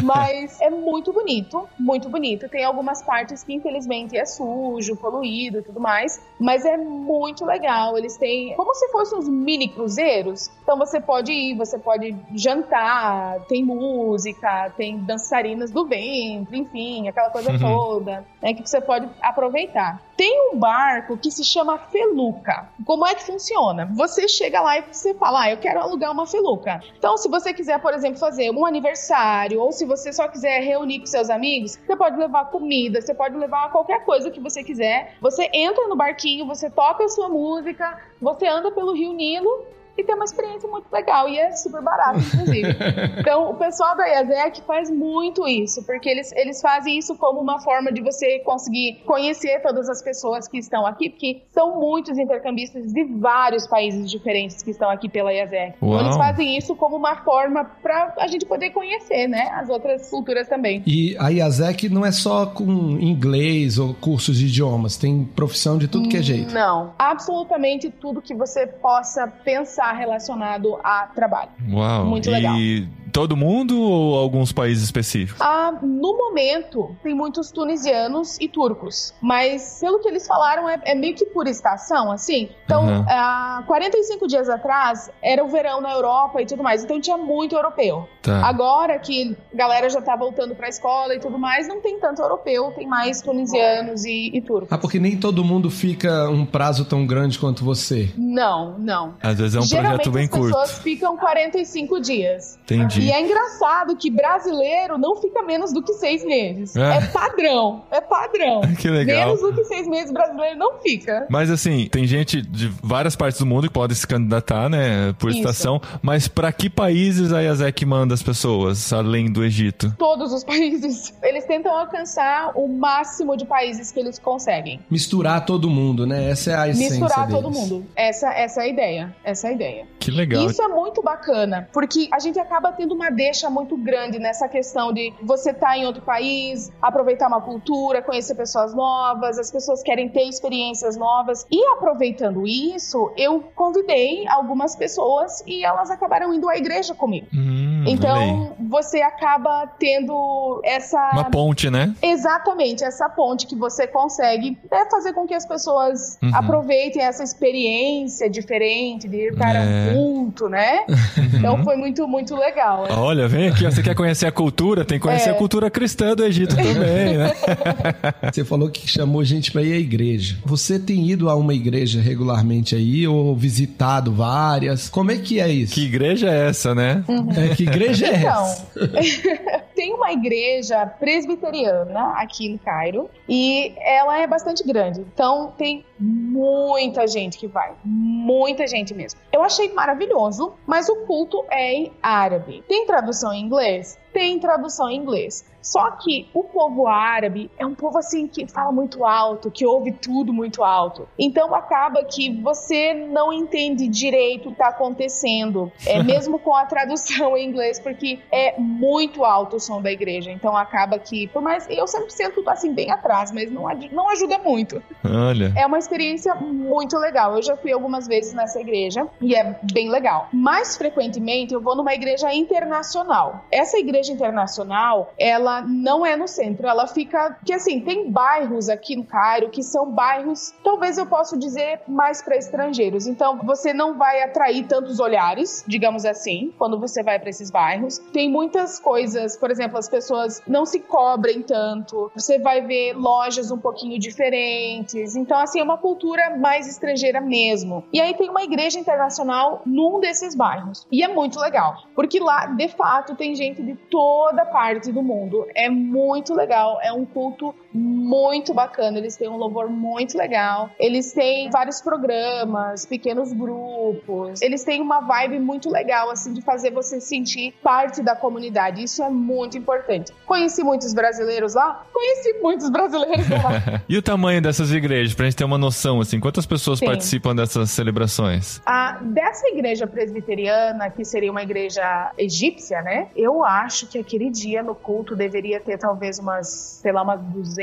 Mas é muito bonito, muito bonito. Tem algumas partes que, infelizmente, é sujo, poluído e tudo mais. Mas é muito legal. Eles têm como se fossem uns mini cruzeiros. Então você pode ir, você pode jantar, tem música, tem dançarinas do ventre, enfim, aquela coisa Uhum. toda. Né, que que você pode aproveitar. Tem um barco que se chama Feluca. Como é que funciona? Você chega lá e você fala, ah, eu quero alugar uma Feluca. Então, se você quiser, por exemplo, fazer um aniversário, ou se você só quiser reunir com seus amigos, você pode levar comida, você pode levar qualquer coisa que você quiser. Você entra no barquinho, você toca a sua música, você anda pelo Rio Nilo e tem uma experiência muito legal e é super barato, inclusive. então, o pessoal da IASEC faz muito isso, porque eles, eles fazem isso como uma forma de você conseguir conhecer todas as pessoas que estão aqui, porque são muitos intercambistas de vários países diferentes que estão aqui pela IASEC. Então, eles fazem isso como uma forma para a gente poder conhecer, né, as outras culturas também. E a IASEC não é só com inglês ou cursos de idiomas, tem profissão de tudo que é jeito. Não, absolutamente tudo que você possa pensar relacionado a trabalho. Uau! Muito legal. E todo mundo ou alguns países específicos? Ah, no momento, tem muitos tunisianos e turcos. Mas, pelo que eles falaram, é, é meio que por estação, assim. Então, Uhum. há 45 dias atrás, era o verão na Europa e tudo mais. Então, tinha muito europeu. Tá. Agora que a galera já tá voltando pra escola e tudo mais, não tem tanto europeu, tem mais tunisianos e, e turcos. Ah, porque nem todo mundo fica um prazo tão grande quanto você. Não, não. Às vezes é um Geralmente projeto bem as pessoas curto. ficam 45 dias. Entendi. E é engraçado que brasileiro não fica menos do que seis meses. É. É, padrão. É padrão. Que legal. Menos do que seis meses brasileiro não fica. Mas assim, tem gente de várias partes do mundo que pode se candidatar, né, por Isso. estação. Mas pra que países a IASEC manda as pessoas, além do Egito? Todos os países. Eles tentam alcançar o máximo de países que eles conseguem. Misturar todo mundo, né? Essa é a essência Misturar deles. todo mundo. Essa, essa é a ideia. Essa é a ideia. Que legal. Isso é muito bacana, porque a gente acaba tendo uma deixa muito grande nessa questão de você estar em outro país, aproveitar uma cultura, conhecer pessoas novas, as pessoas querem ter experiências novas. E aproveitando isso, eu convidei algumas pessoas e elas acabaram indo à igreja comigo. Hum, aí. Então, você acaba tendo essa Uma ponte, né? Exatamente, essa ponte que você consegue é fazer com que as pessoas Uhum. aproveitem essa experiência diferente de ir para É. um culto, né? Então foi muito, muito legal. né? Olha, vem aqui, ó, você quer conhecer a cultura? Tem que conhecer É. a cultura cristã do Egito também, né? Você falou que chamou gente pra ir à igreja. Você tem ido a uma igreja regularmente aí ou visitado várias? Como é que é isso? Que igreja é essa, né? É, que igreja é Então, essa? tem uma igreja presbiteriana aqui no Cairo e ela é bastante grande. Então tem muita gente que vai, muita gente mesmo. Eu achei maravilhoso, mas o culto é em árabe. Tem tradução em inglês? Tem tradução em inglês. Só que o povo árabe é um povo assim que fala muito alto, que ouve tudo muito alto. Então acaba que você não entende direito o que está acontecendo, é mesmo com a tradução em inglês, porque é muito alto o som da igreja. Então acaba que, por mais eu sempre sento assim bem atrás, mas não, não ajuda muito. Olha. É uma experiência muito legal. Eu já fui algumas vezes nessa igreja e é bem legal. Mais frequentemente eu vou numa igreja internacional. Essa igreja internacional, ela não é no centro, ela fica que assim, tem bairros aqui no Cairo que são bairros, talvez eu possa dizer mais para estrangeiros. Então, você não vai atrair tantos olhares, digamos assim, quando você vai para esses bairros. Tem muitas coisas, por exemplo, as pessoas não se cobrem tanto. Você vai ver lojas um pouquinho diferentes. Então, assim, é uma cultura mais estrangeira mesmo. E aí tem uma igreja internacional num desses bairros. E é muito legal, porque lá, de fato, tem gente de toda parte do mundo. É muito legal, é um culto muito bacana. Eles têm um louvor muito legal. Eles têm vários programas, pequenos grupos. Eles têm uma vibe muito legal, assim, de fazer você sentir parte da comunidade. Isso é muito importante. Conheci muitos brasileiros lá? Conheci muitos brasileiros lá. E o tamanho dessas igrejas, pra gente ter uma noção, assim, quantas pessoas Sim. participam dessas celebrações? A, dessa igreja presbiteriana, que seria uma igreja egípcia, né? Eu acho que aquele dia no culto deveria ter talvez umas, sei lá, umas 200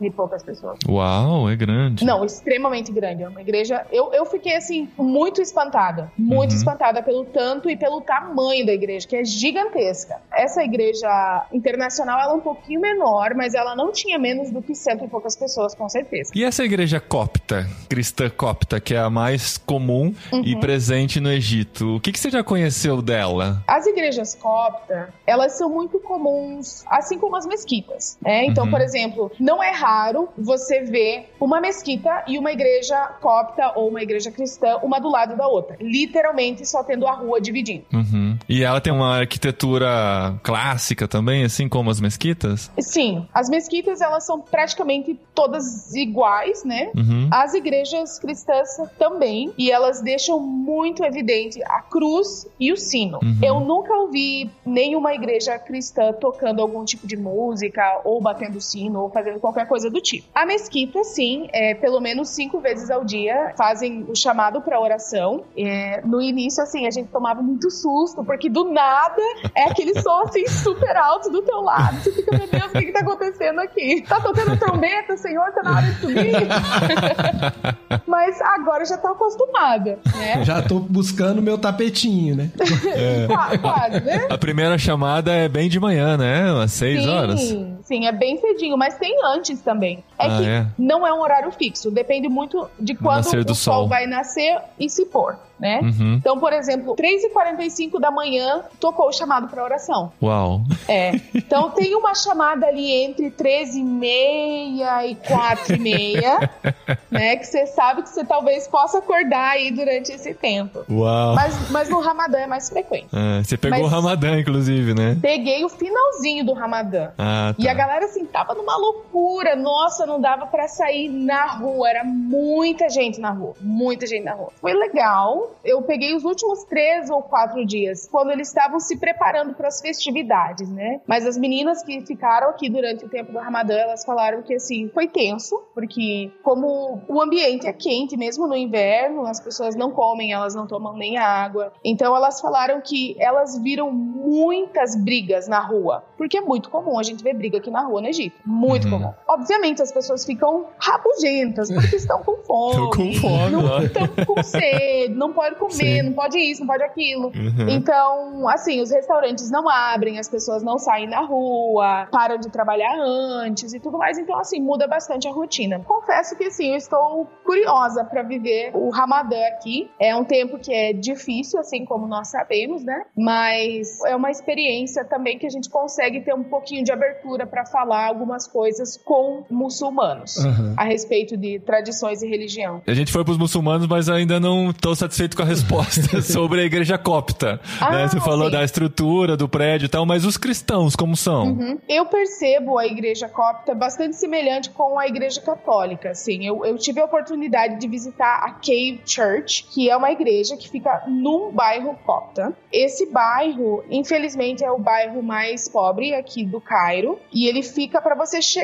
e poucas pessoas. Uau, é grande. Não, extremamente grande. É uma igreja. Eu, eu fiquei, assim, muito espantada. Muito Uhum. espantada pelo tanto e pelo tamanho da igreja, que é gigantesca. Essa igreja internacional, ela é um pouquinho menor, mas ela não tinha menos do que cento e poucas pessoas, com certeza. E essa igreja copta, cristã copta, que é a mais comum e Uhum. presente no Egito, o que, que você já conheceu dela? As igrejas copta, elas são muito comuns, assim como as mesquitas. né? Então, Uhum. por exemplo, exemplo, não é raro você ver uma mesquita e uma igreja copta ou uma igreja cristã, uma do lado da outra. Literalmente só tendo a rua dividindo. Uhum. E ela tem uma arquitetura clássica também, assim como as mesquitas? Sim, as mesquitas elas são praticamente todas iguais, né? Uhum. As igrejas cristãs também, e elas deixam muito evidente a cruz e o sino. Uhum. Eu nunca ouvi nenhuma igreja cristã tocando algum tipo de música, ou batendo sino, ou fazendo qualquer coisa do tipo. A mesquita, sim, é, pelo menos cinco vezes ao dia fazem o chamado para oração. É, no início, assim, a gente tomava muito susto, porque do nada é aquele som assim super alto do teu lado. Você fica, meu Deus, o que, que tá acontecendo aqui? Tá tocando trombeta, Senhor, tá na hora de subir. Mas agora já tô acostumada, né? Já tô buscando meu tapetinho, né? Qua- Quase, né? A primeira chamada é bem de manhã, né? Umas seis sim, horas. Sim, é bem cedinho, mas tem antes também. É Ah, que é? não é um horário fixo, depende muito de quando o sol. sol. vai nascer e se pôr, né? Uhum. Então, por exemplo, 3h45 da manhã tocou o chamado para oração. Uau. É. Então tem uma chamada ali entre 13 e meia e 4 e meia, né? Que você sabe que você talvez possa acordar aí durante esse tempo. Uau. Mas, mas no Ramadã é mais frequente. Ah, você pegou Mas- o Ramadã, inclusive, né? Peguei o finalzinho do Ramadã. Ah, tá. E a galera, assim, tava numa loucura. Nossa, não dava pra sair na rua. Era muita gente na rua. Muita gente na rua. Foi legal. Eu peguei os últimos três ou quatro dias, quando eles estavam se preparando para as festividades, né? Mas as meninas que ficaram aqui durante o tempo do Ramadã, elas falaram que, assim, foi tenso, porque como o ambiente é quente, mesmo no inverno, as pessoas não comem, elas não tomam nem água. Então, elas falaram que elas viram muitas brigas na rua, porque é muito comum a gente ver briga aqui na rua no Egito. Muito Uhum. comum. Obviamente, as pessoas ficam rabugentas, porque estão com fome. Tô com fome, não ó. estão com sede, não pode comer, Sim. não pode isso, não pode aquilo. Uhum. Então, assim, os restaurantes não abrem, as pessoas não saem na rua, param de trabalhar antes e tudo mais. Então, assim, muda bastante a rotina. Confesso que, assim, eu estou curiosa para viver o Ramadã aqui. É um tempo que é difícil, assim como nós sabemos, né? Mas é uma experiência também que a gente consegue ter um pouquinho de abertura para falar algumas coisas com muçulmanos Aham. a respeito de tradições e religião. A gente foi pros muçulmanos, mas ainda não tô satisfeito com a resposta sobre a igreja copta. Ah, né? Você falou sim. da estrutura, do prédio e tal, mas os cristãos, como são? Uhum. Eu percebo a igreja copta bastante semelhante com a igreja católica, assim. Eu, eu tive a oportunidade de visitar a Cave Church, que é uma igreja que fica num bairro copta. Esse bairro, infelizmente, é o bairro mais pobre aqui do Cairo, e ele fica para você chegar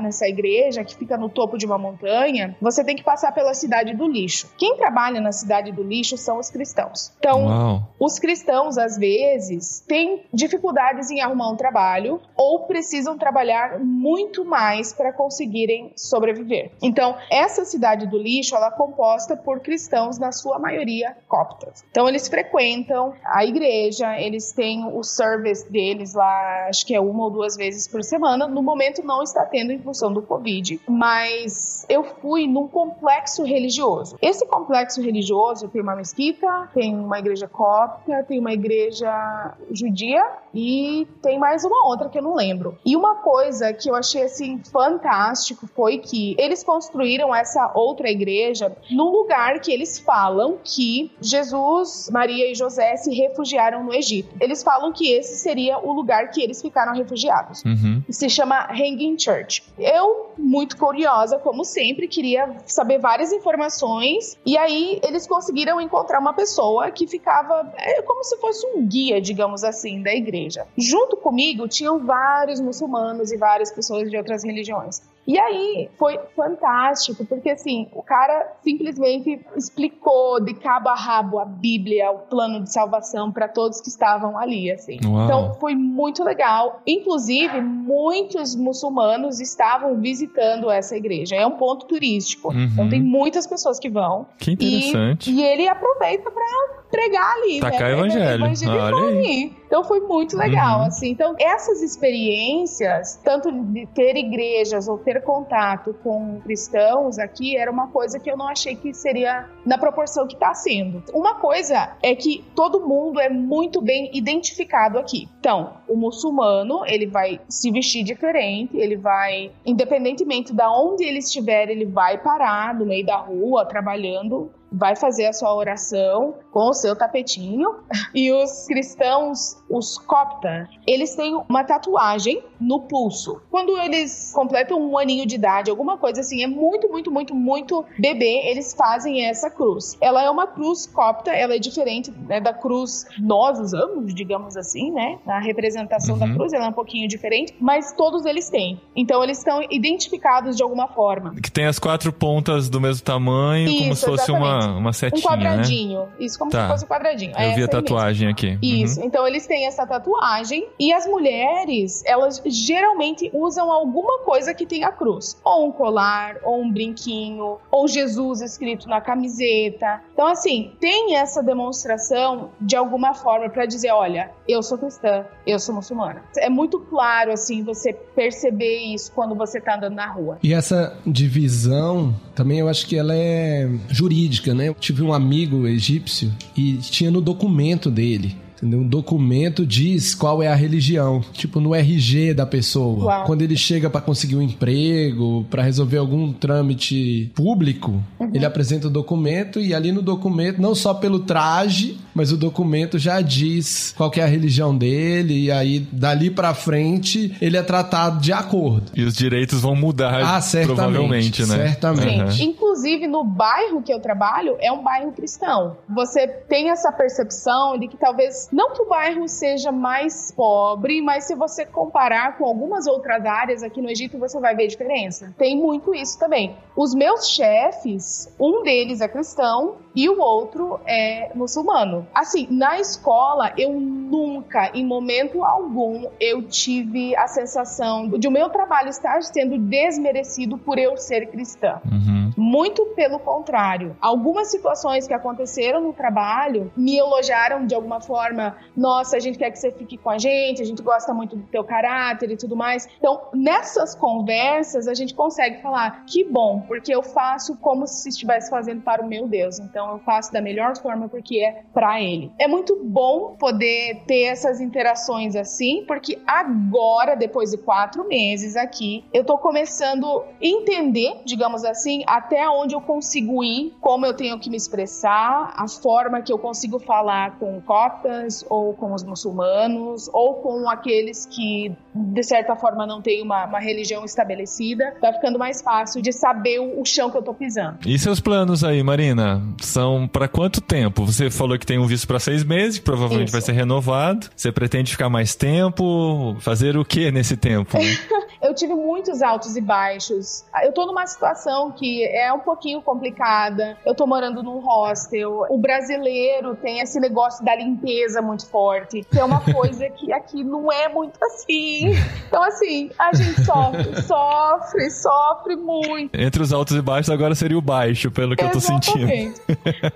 nessa igreja, que fica no topo de uma montanha, você tem que passar pela cidade do lixo. Quem trabalha na cidade do lixo são os cristãos. Então, Uau. os cristãos, às vezes, têm dificuldades em arrumar um trabalho ou precisam trabalhar muito mais para conseguirem sobreviver. Então, essa cidade do lixo, ela é composta por cristãos, na sua maioria coptas. Então, eles frequentam a igreja, eles têm o service deles lá, acho que é uma ou duas vezes por semana. No momento, não está tendo em função do Covid, mas eu fui num complexo religioso. Esse complexo religioso tem uma mesquita, tem uma igreja cópita, tem uma igreja judia e tem mais uma outra que eu não lembro. E uma coisa que eu achei assim fantástico foi que eles construíram essa outra igreja num lugar que eles falam que Jesus, Maria e José se refugiaram no Egito. Eles falam que esse seria o lugar que eles ficaram refugiados Uhum. se chama Hanging Church. Eu, muito curiosa, como sempre, queria saber várias informações. E aí eles conseguiram encontrar uma pessoa que ficava é, como se fosse um guia, digamos assim, da igreja. Junto comigo tinham vários muçulmanos e várias pessoas de outras religiões. E aí foi fantástico, porque assim, o cara simplesmente explicou de cabo a rabo a Bíblia, o plano de salvação para todos que estavam ali, assim. Uau. Então foi muito legal. Inclusive, muitos muçulmanos estavam visitando essa igreja. É um ponto turístico. Uhum. Então tem muitas pessoas que vão. Que E, interessante. e ele aproveita para pregar ali, Tacar né? evangelho. Evangelizar ali. Então foi muito legal, Uhum. assim. Então essas experiências, tanto de ter igrejas ou ter contato com cristãos aqui, era uma coisa que eu não achei que seria na proporção que está sendo. Uma coisa é que todo mundo é muito bem identificado aqui. Então, o muçulmano, ele vai se vestir diferente, ele vai, independentemente de onde ele estiver, ele vai parar no meio da rua, trabalhando, vai fazer a sua oração com o seu tapetinho. E os cristãos, os copta, eles têm uma tatuagem no pulso. Quando eles completam um aninho de idade, alguma coisa assim, é muito, muito, muito, muito bebê, eles fazem essa cruz. Ela é uma cruz copta, ela é diferente né, da cruz nós usamos, digamos assim, né? Na representação da Uhum. cruz, ela é um pouquinho diferente, mas todos eles têm. Então eles estão identificados de alguma forma. Que tem as quatro pontas do mesmo tamanho, como Isso, se fosse uma, exatamente. uma Um setinha, né? quadradinho. Isso como Tá. se fosse um quadradinho. Eu É vi a mesmo. tatuagem aqui. Uhum. Isso. Então eles têm essa tatuagem e as mulheres, elas geralmente usam alguma coisa que tem a cruz, ou um colar, ou um brinquinho, ou Jesus escrito na camiseta. Então assim, tem essa demonstração de alguma forma para dizer, olha, eu sou cristã, eu sou muçulmana. É muito claro assim você perceber isso quando você tá andando na rua. E essa divisão também eu acho que ela é jurídica, né? Eu tive um amigo egípcio e tinha no documento dele. Entendeu? Um documento diz qual é a religião, tipo no RG da pessoa. Uau. Quando ele chega pra conseguir um emprego, pra resolver algum trâmite público, ele apresenta o documento e ali no documento, não só pelo traje, mas o documento já diz qual que é a religião dele e aí dali pra frente ele é tratado de acordo. E os direitos vão mudar, Ah, certamente. provavelmente, né? Certamente. Sim. Inclusive, no bairro que eu trabalho, é um bairro cristão. Você tem essa percepção de que talvez, não que o bairro seja mais pobre, mas se você comparar com algumas outras áreas aqui no Egito, você vai ver diferença. Tem muito isso também. Os meus chefes, um deles é cristão e o outro é muçulmano. Assim, na escola, eu nunca, em momento algum, eu tive a sensação de o meu trabalho estar sendo desmerecido por eu ser cristã. Uhum. Muito pelo contrário. Algumas situações que aconteceram no trabalho me elogiaram de alguma forma. Nossa, a gente quer que você fique com a gente, a gente gosta muito do teu caráter e tudo mais. Então, nessas conversas, a gente consegue falar: que bom, porque eu faço como se estivesse fazendo para o meu Deus. Então, eu faço da melhor forma porque é para Ele. É muito bom poder ter essas interações assim, porque agora, depois de quatro meses aqui, eu tô começando a entender, digamos assim, até onde eu consigo ir, como eu tenho que me expressar, a forma que eu consigo falar com cotas ou com os muçulmanos ou com aqueles que de certa forma não têm uma, uma religião estabelecida. Tá ficando mais fácil de saber o, o chão que eu tô pisando. E seus planos aí, Marina? São pra quanto tempo? Você falou que tem um visto pra seis meses, que provavelmente Isso. vai ser renovado. Você pretende ficar mais tempo? Fazer o que nesse tempo? Eu tive muitos altos e baixos. Eu tô numa situação que é um pouquinho complicada. Eu tô morando num hostel. O brasileiro tem esse negócio da limpeza muito forte, que é uma coisa que aqui não é muito assim. Então, assim, a gente sofre, sofre, sofre muito. Entre os altos e baixos, agora seria o baixo, pelo que eu tô sentindo. Exatamente.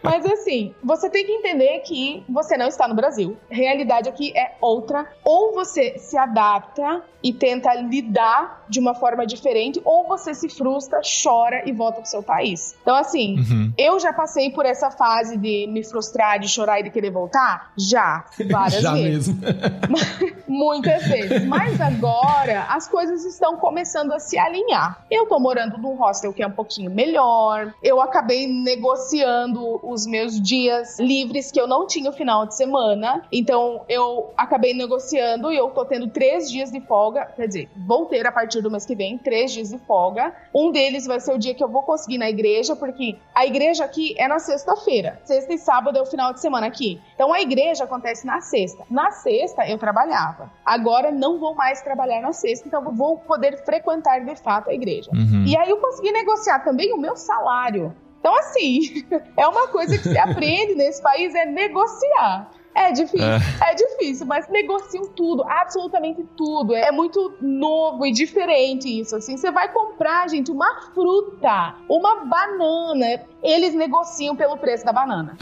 Mas assim, você tem que entender que você não está no Brasil. A realidade aqui é outra. Ou você se adapta e tenta lidar de uma forma diferente, ou você se frustra, chora e volta pro seu país. Então, assim, Uhum. eu já passei por essa fase de me frustrar, de chorar e de querer voltar? Já, várias Já vezes. mesmo. Muitas vezes. Mas agora as coisas estão começando a se alinhar. Eu tô morando num hostel que é um pouquinho melhor. Eu acabei negociando os meus dias livres que eu não tinha o final de semana. Então eu acabei negociando e eu tô tendo três dias de folga. Quer dizer, vou ter a partir do mês que vem três dias de folga. Um deles vai ser o dia que eu vou conseguir ir na igreja, porque a igreja aqui é na sexta-feira. Sexta e sábado é o final de semana aqui. Então a igreja acontece na sexta. Na sexta eu trabalhava. Agora não vou mais trabalhar na sexta, então vou poder frequentar de fato a igreja. Uhum. E aí eu consegui negociar também o meu salário. Então, assim, é uma coisa que se aprende nesse país é negociar. É difícil, é. difícil, mas negociam tudo, absolutamente tudo. É muito novo e diferente isso, assim. Você vai comprar, gente, uma fruta, uma banana. Eles negociam pelo preço da banana.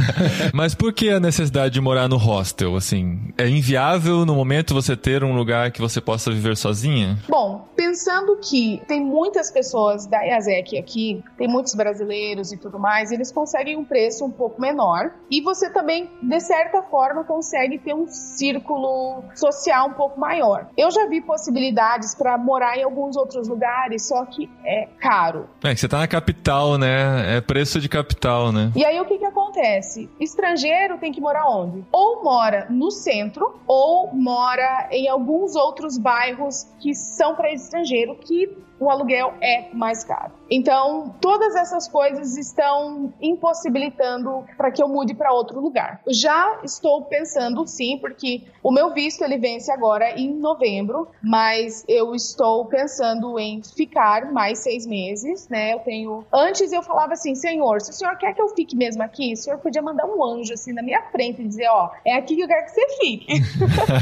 Mas por que a necessidade de morar no hostel? Assim, é inviável no momento você ter um lugar que você possa viver sozinha? Bom, pensando que tem muitas pessoas da IASEC aqui, tem muitos brasileiros e tudo mais, eles conseguem um preço um pouco menor e você também, de certa forma, consegue ter um círculo social um pouco maior. Eu já vi possibilidades para morar em alguns outros lugares, só que é caro. É que você tá na capital, né? É preço de capital, né? E aí o que que acontece? Estrangeiro tem que morar onde? Ou mora no centro, ou mora em alguns outros bairros que são para estrangeiro, que o aluguel é mais caro. Então, todas essas coisas estão impossibilitando para que eu mude para outro lugar. Já estou pensando sim, porque o meu visto ele vence agora em novembro, mas eu estou pensando em ficar mais seis meses, né? Eu tenho. Antes eu falava assim, Senhor, se o Senhor quer que eu fique mesmo aqui, o Senhor podia mandar um anjo assim na minha frente e dizer, ó, é aqui que eu quero que você fique.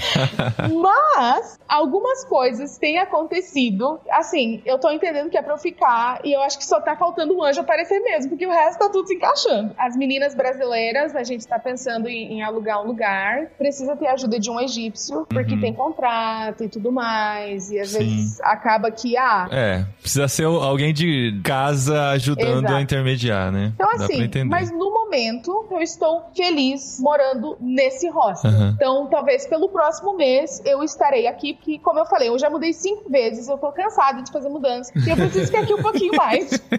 mas algumas coisas têm acontecido, assim, eu tô entendendo que é pra eu ficar e eu acho que só tá faltando um anjo aparecer mesmo, porque o resto tá tudo se encaixando. As meninas brasileiras, a gente tá pensando em, em alugar um lugar, precisa ter a ajuda de um egípcio, porque Uhum. tem contrato e tudo mais, e às Sim. vezes acaba que, ah, É, precisa ser alguém de casa ajudando Exato. a intermediar, né? Então, Dá assim, mas no momento eu estou feliz morando nesse hostel. Aham. Então, talvez pelo próximo mês eu estarei aqui, porque, como eu falei, eu já mudei cinco vezes, eu tô cansada de fazer mudança, e eu preciso ficar aqui um pouquinho mais.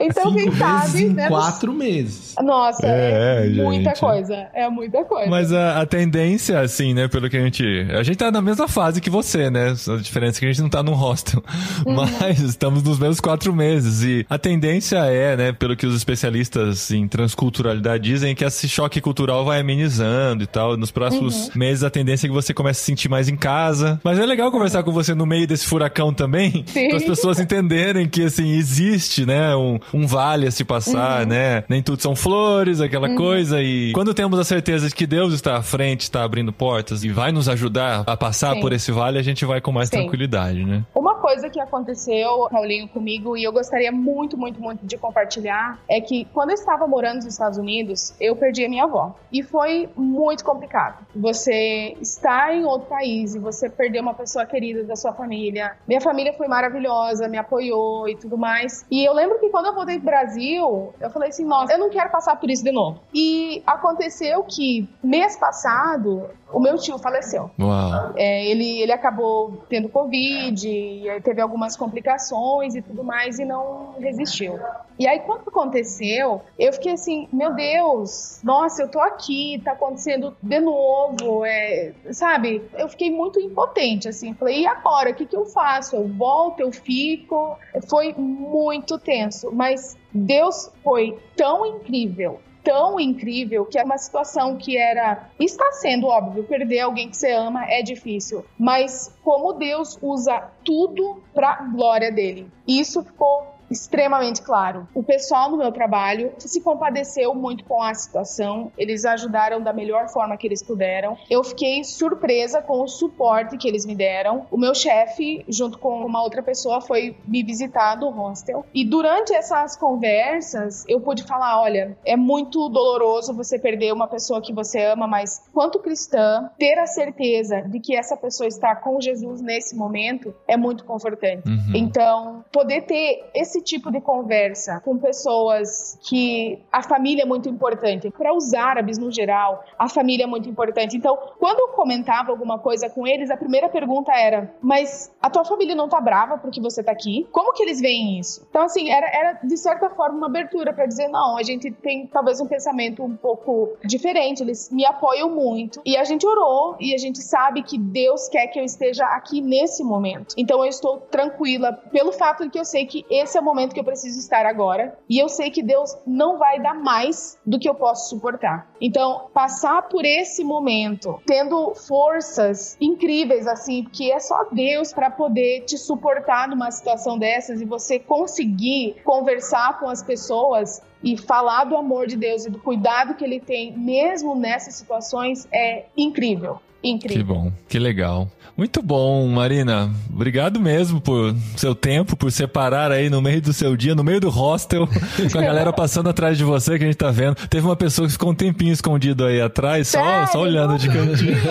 Então, Cinco quem vezes sabe, em né? quatro meses. Nossa, é, É, muita gente. coisa. É muita coisa. Mas a, a tendência, assim, né, pelo que a gente. A gente tá na mesma fase que você, né? A diferença é que a gente não tá num hostel. Uhum. Mas estamos nos mesmos quatro meses. E a tendência é, né, pelo que os especialistas em transculturalidade dizem, que esse choque cultural vai amenizando e tal. Nos próximos Uhum. meses a tendência é que você comece a se sentir mais em casa. Mas é legal conversar com você no meio desse furacão também. Para as pessoas entenderem que, assim, existe, né, um, um vale a se passar, Uhum. né? Nem tudo são flores, aquela coisa. E quando temos a certeza de que Deus está à frente, está abrindo portas e vai nos ajudar a passar Sim. por esse vale, a gente vai com mais Sim. tranquilidade, né? Uma coisa que aconteceu, Paulinho, comigo, e eu gostaria muito, muito, muito de compartilhar, é que quando eu estava morando nos Estados Unidos, eu perdi a minha avó. E foi muito complicado. Você está em outro país e você perder uma pessoa querida da sua família. Minha família foi maravilhosa, me apoiou e tudo mais. E eu lembro que quando eu voltei pro Brasil, eu falei assim, nossa, eu não quero passar por isso de novo. E aconteceu que mês passado, o meu tio faleceu. Uau. É, ele, ele acabou tendo Covid, e teve algumas complicações e tudo mais, e não resistiu. E aí, quando aconteceu, eu fiquei assim, meu Deus, nossa, eu tô aqui, tá acontecendo de novo, é, sabe? Eu fiquei muito impotente, assim, falei, e agora, o que que eu faço? Eu volto, eu fico? Foi muito tenso, mas Deus foi tão incrível, tão incrível que é uma situação que era está sendo óbvio perder alguém que você ama é difícil mas como Deus usa tudo para glória dele. Isso ficou extremamente claro. O pessoal no meu trabalho se compadeceu muito com a situação, eles ajudaram da melhor forma que eles puderam. Eu fiquei surpresa com o suporte que eles me deram. O meu chefe, junto com uma outra pessoa, foi me visitar do hostel. E durante essas conversas, eu pude falar: olha, é muito doloroso você perder uma pessoa que você ama, mas quanto cristã, ter a certeza de que essa pessoa está com Jesus nesse momento é muito confortante. Uhum. Então, poder ter esse tipo de conversa com pessoas que a família é muito importante. Para os árabes, no geral, a família é muito importante. Então, quando eu comentava alguma coisa com eles, a primeira pergunta era: Mas a tua família não tá brava porque você tá aqui? Como que eles veem isso? Então, assim, era, era de certa forma uma abertura para dizer: Não, a gente tem talvez um pensamento um pouco diferente. Eles me apoiam muito. E a gente orou e a gente sabe que Deus quer que eu esteja aqui nesse momento. Então, eu estou tranquila pelo fato de que eu sei que esse é o momento que eu preciso estar agora. E eu sei que Deus não vai dar mais do que eu posso suportar. Então, passar por esse momento, tendo forças incríveis, assim, que é só Deus para poder te suportar numa situação dessas e você conseguir conversar com as pessoas e falar do amor de Deus e do cuidado que ele tem, mesmo nessas situações, é incrível. Incrível. Que bom, que legal. Muito bom, Marina. Obrigado mesmo por seu tempo, por separar aí no meio do seu dia, no meio do hostel, com a galera passando atrás de você que a gente tá vendo. Teve uma pessoa que ficou um tempinho escondido aí atrás, só, só olhando de cantinho.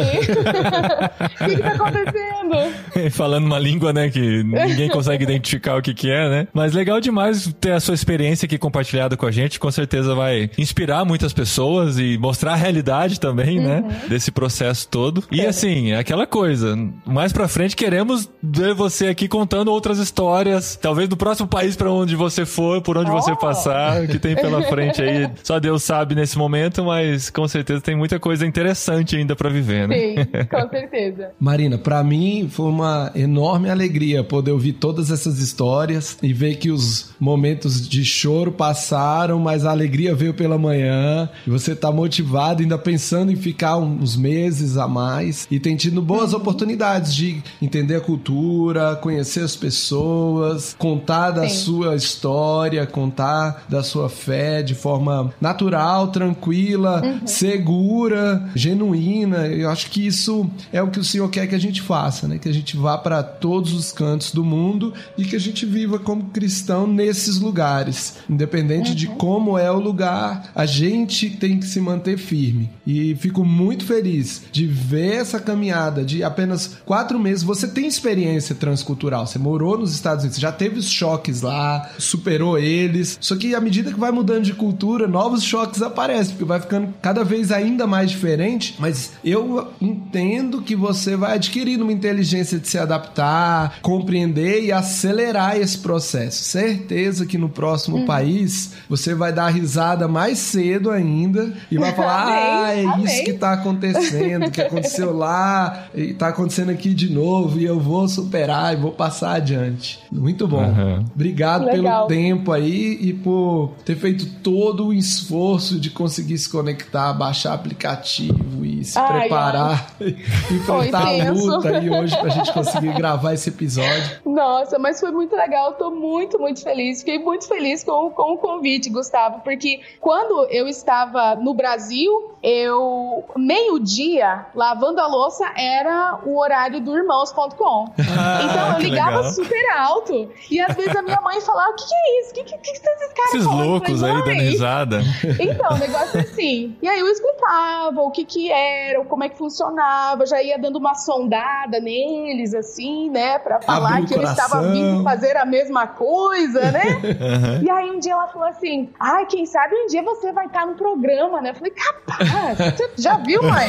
O que, que tá acontecendo? Falando uma língua, né, que ninguém consegue identificar o que que é, né? Mas legal demais ter a sua experiência aqui compartilhada com a gente. Com certeza vai inspirar muitas pessoas e mostrar a realidade também, né, desse processo todo. E assim, é aquela coisa, mais pra frente queremos ver você aqui contando outras histórias, talvez do próximo país pra onde você for, por onde você Oh. passar, o que tem pela frente aí. Só Deus sabe nesse momento, mas com certeza tem muita coisa interessante ainda pra viver, né? Sim, com certeza. Marina, pra mim foi uma enorme alegria poder ouvir todas essas histórias e ver que os momentos de choro passaram, mas a alegria veio pela manhã. E você tá motivado, ainda pensando em ficar uns meses a mais e tem tido boas oportunidades de entender a cultura, conhecer as pessoas, contar da Sim. sua história, contar da sua fé de forma natural, tranquila, segura, genuína. Eu acho que isso é o que o Senhor quer que a gente faça, né? Que a gente vá para todos os cantos do mundo e que a gente viva como cristão nesses lugares, independente de como é o lugar, a gente tem que se manter firme. E fico muito feliz de ver essa caminhada de apenas quatro meses. Você tem experiência transcultural, você morou nos Estados Unidos, já teve os choques lá, superou eles. Só que à medida que vai mudando de cultura, novos choques aparecem, porque vai ficando cada vez ainda mais diferente. Mas eu entendo que você vai adquirindo uma inteligência de se adaptar, compreender e acelerar esse processo. Certeza que no próximo país você vai dar risada mais cedo ainda e vai falar: Amém, ah, é amém." isso que tá acontecendo, que aconteceu lá e tá acontecendo aqui de novo e eu vou superar e vou passar adiante. Muito bom. Aham. Obrigado pelo Legal. tempo aí e por ter feito todo o esforço de conseguir se conectar, baixar aplicativo e se Ai, preparar e enfrentar a luta aí hoje pra gente conseguir gravar esse episódio. Nossa, mas foi muito legal. Tô muito, muito feliz. Fiquei muito feliz com, com o convite, Gustavo, porque quando eu estava no Brasil, eu meio-dia lavando a louça era o horário do irmãos.com. Ah, então eu ligava super alto. E às vezes a minha mãe falava: O que, que é isso? O que, que, que, que esses caras Esses falando?" Eu loucos aí dando "Mãe, risada. então, o negócio é assim. E aí eu explicava o que que era, como é que funcionava, já ia dando uma sondada neles, assim, né? Pra falar Abre que eu estava vindo fazer a mesma coisa, né? Aham. E aí um dia ela falou assim: ai, quem sabe um dia você vai estar no programa, né? Eu falei, capaz, você já viu, mãe?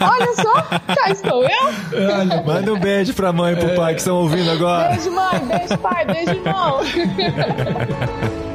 Olha só, cá estou eu. Olha, Manda um beijo pra mãe e pro pai que estão ouvindo agora. Beijo, mãe, beijo, pai, beijo, irmão.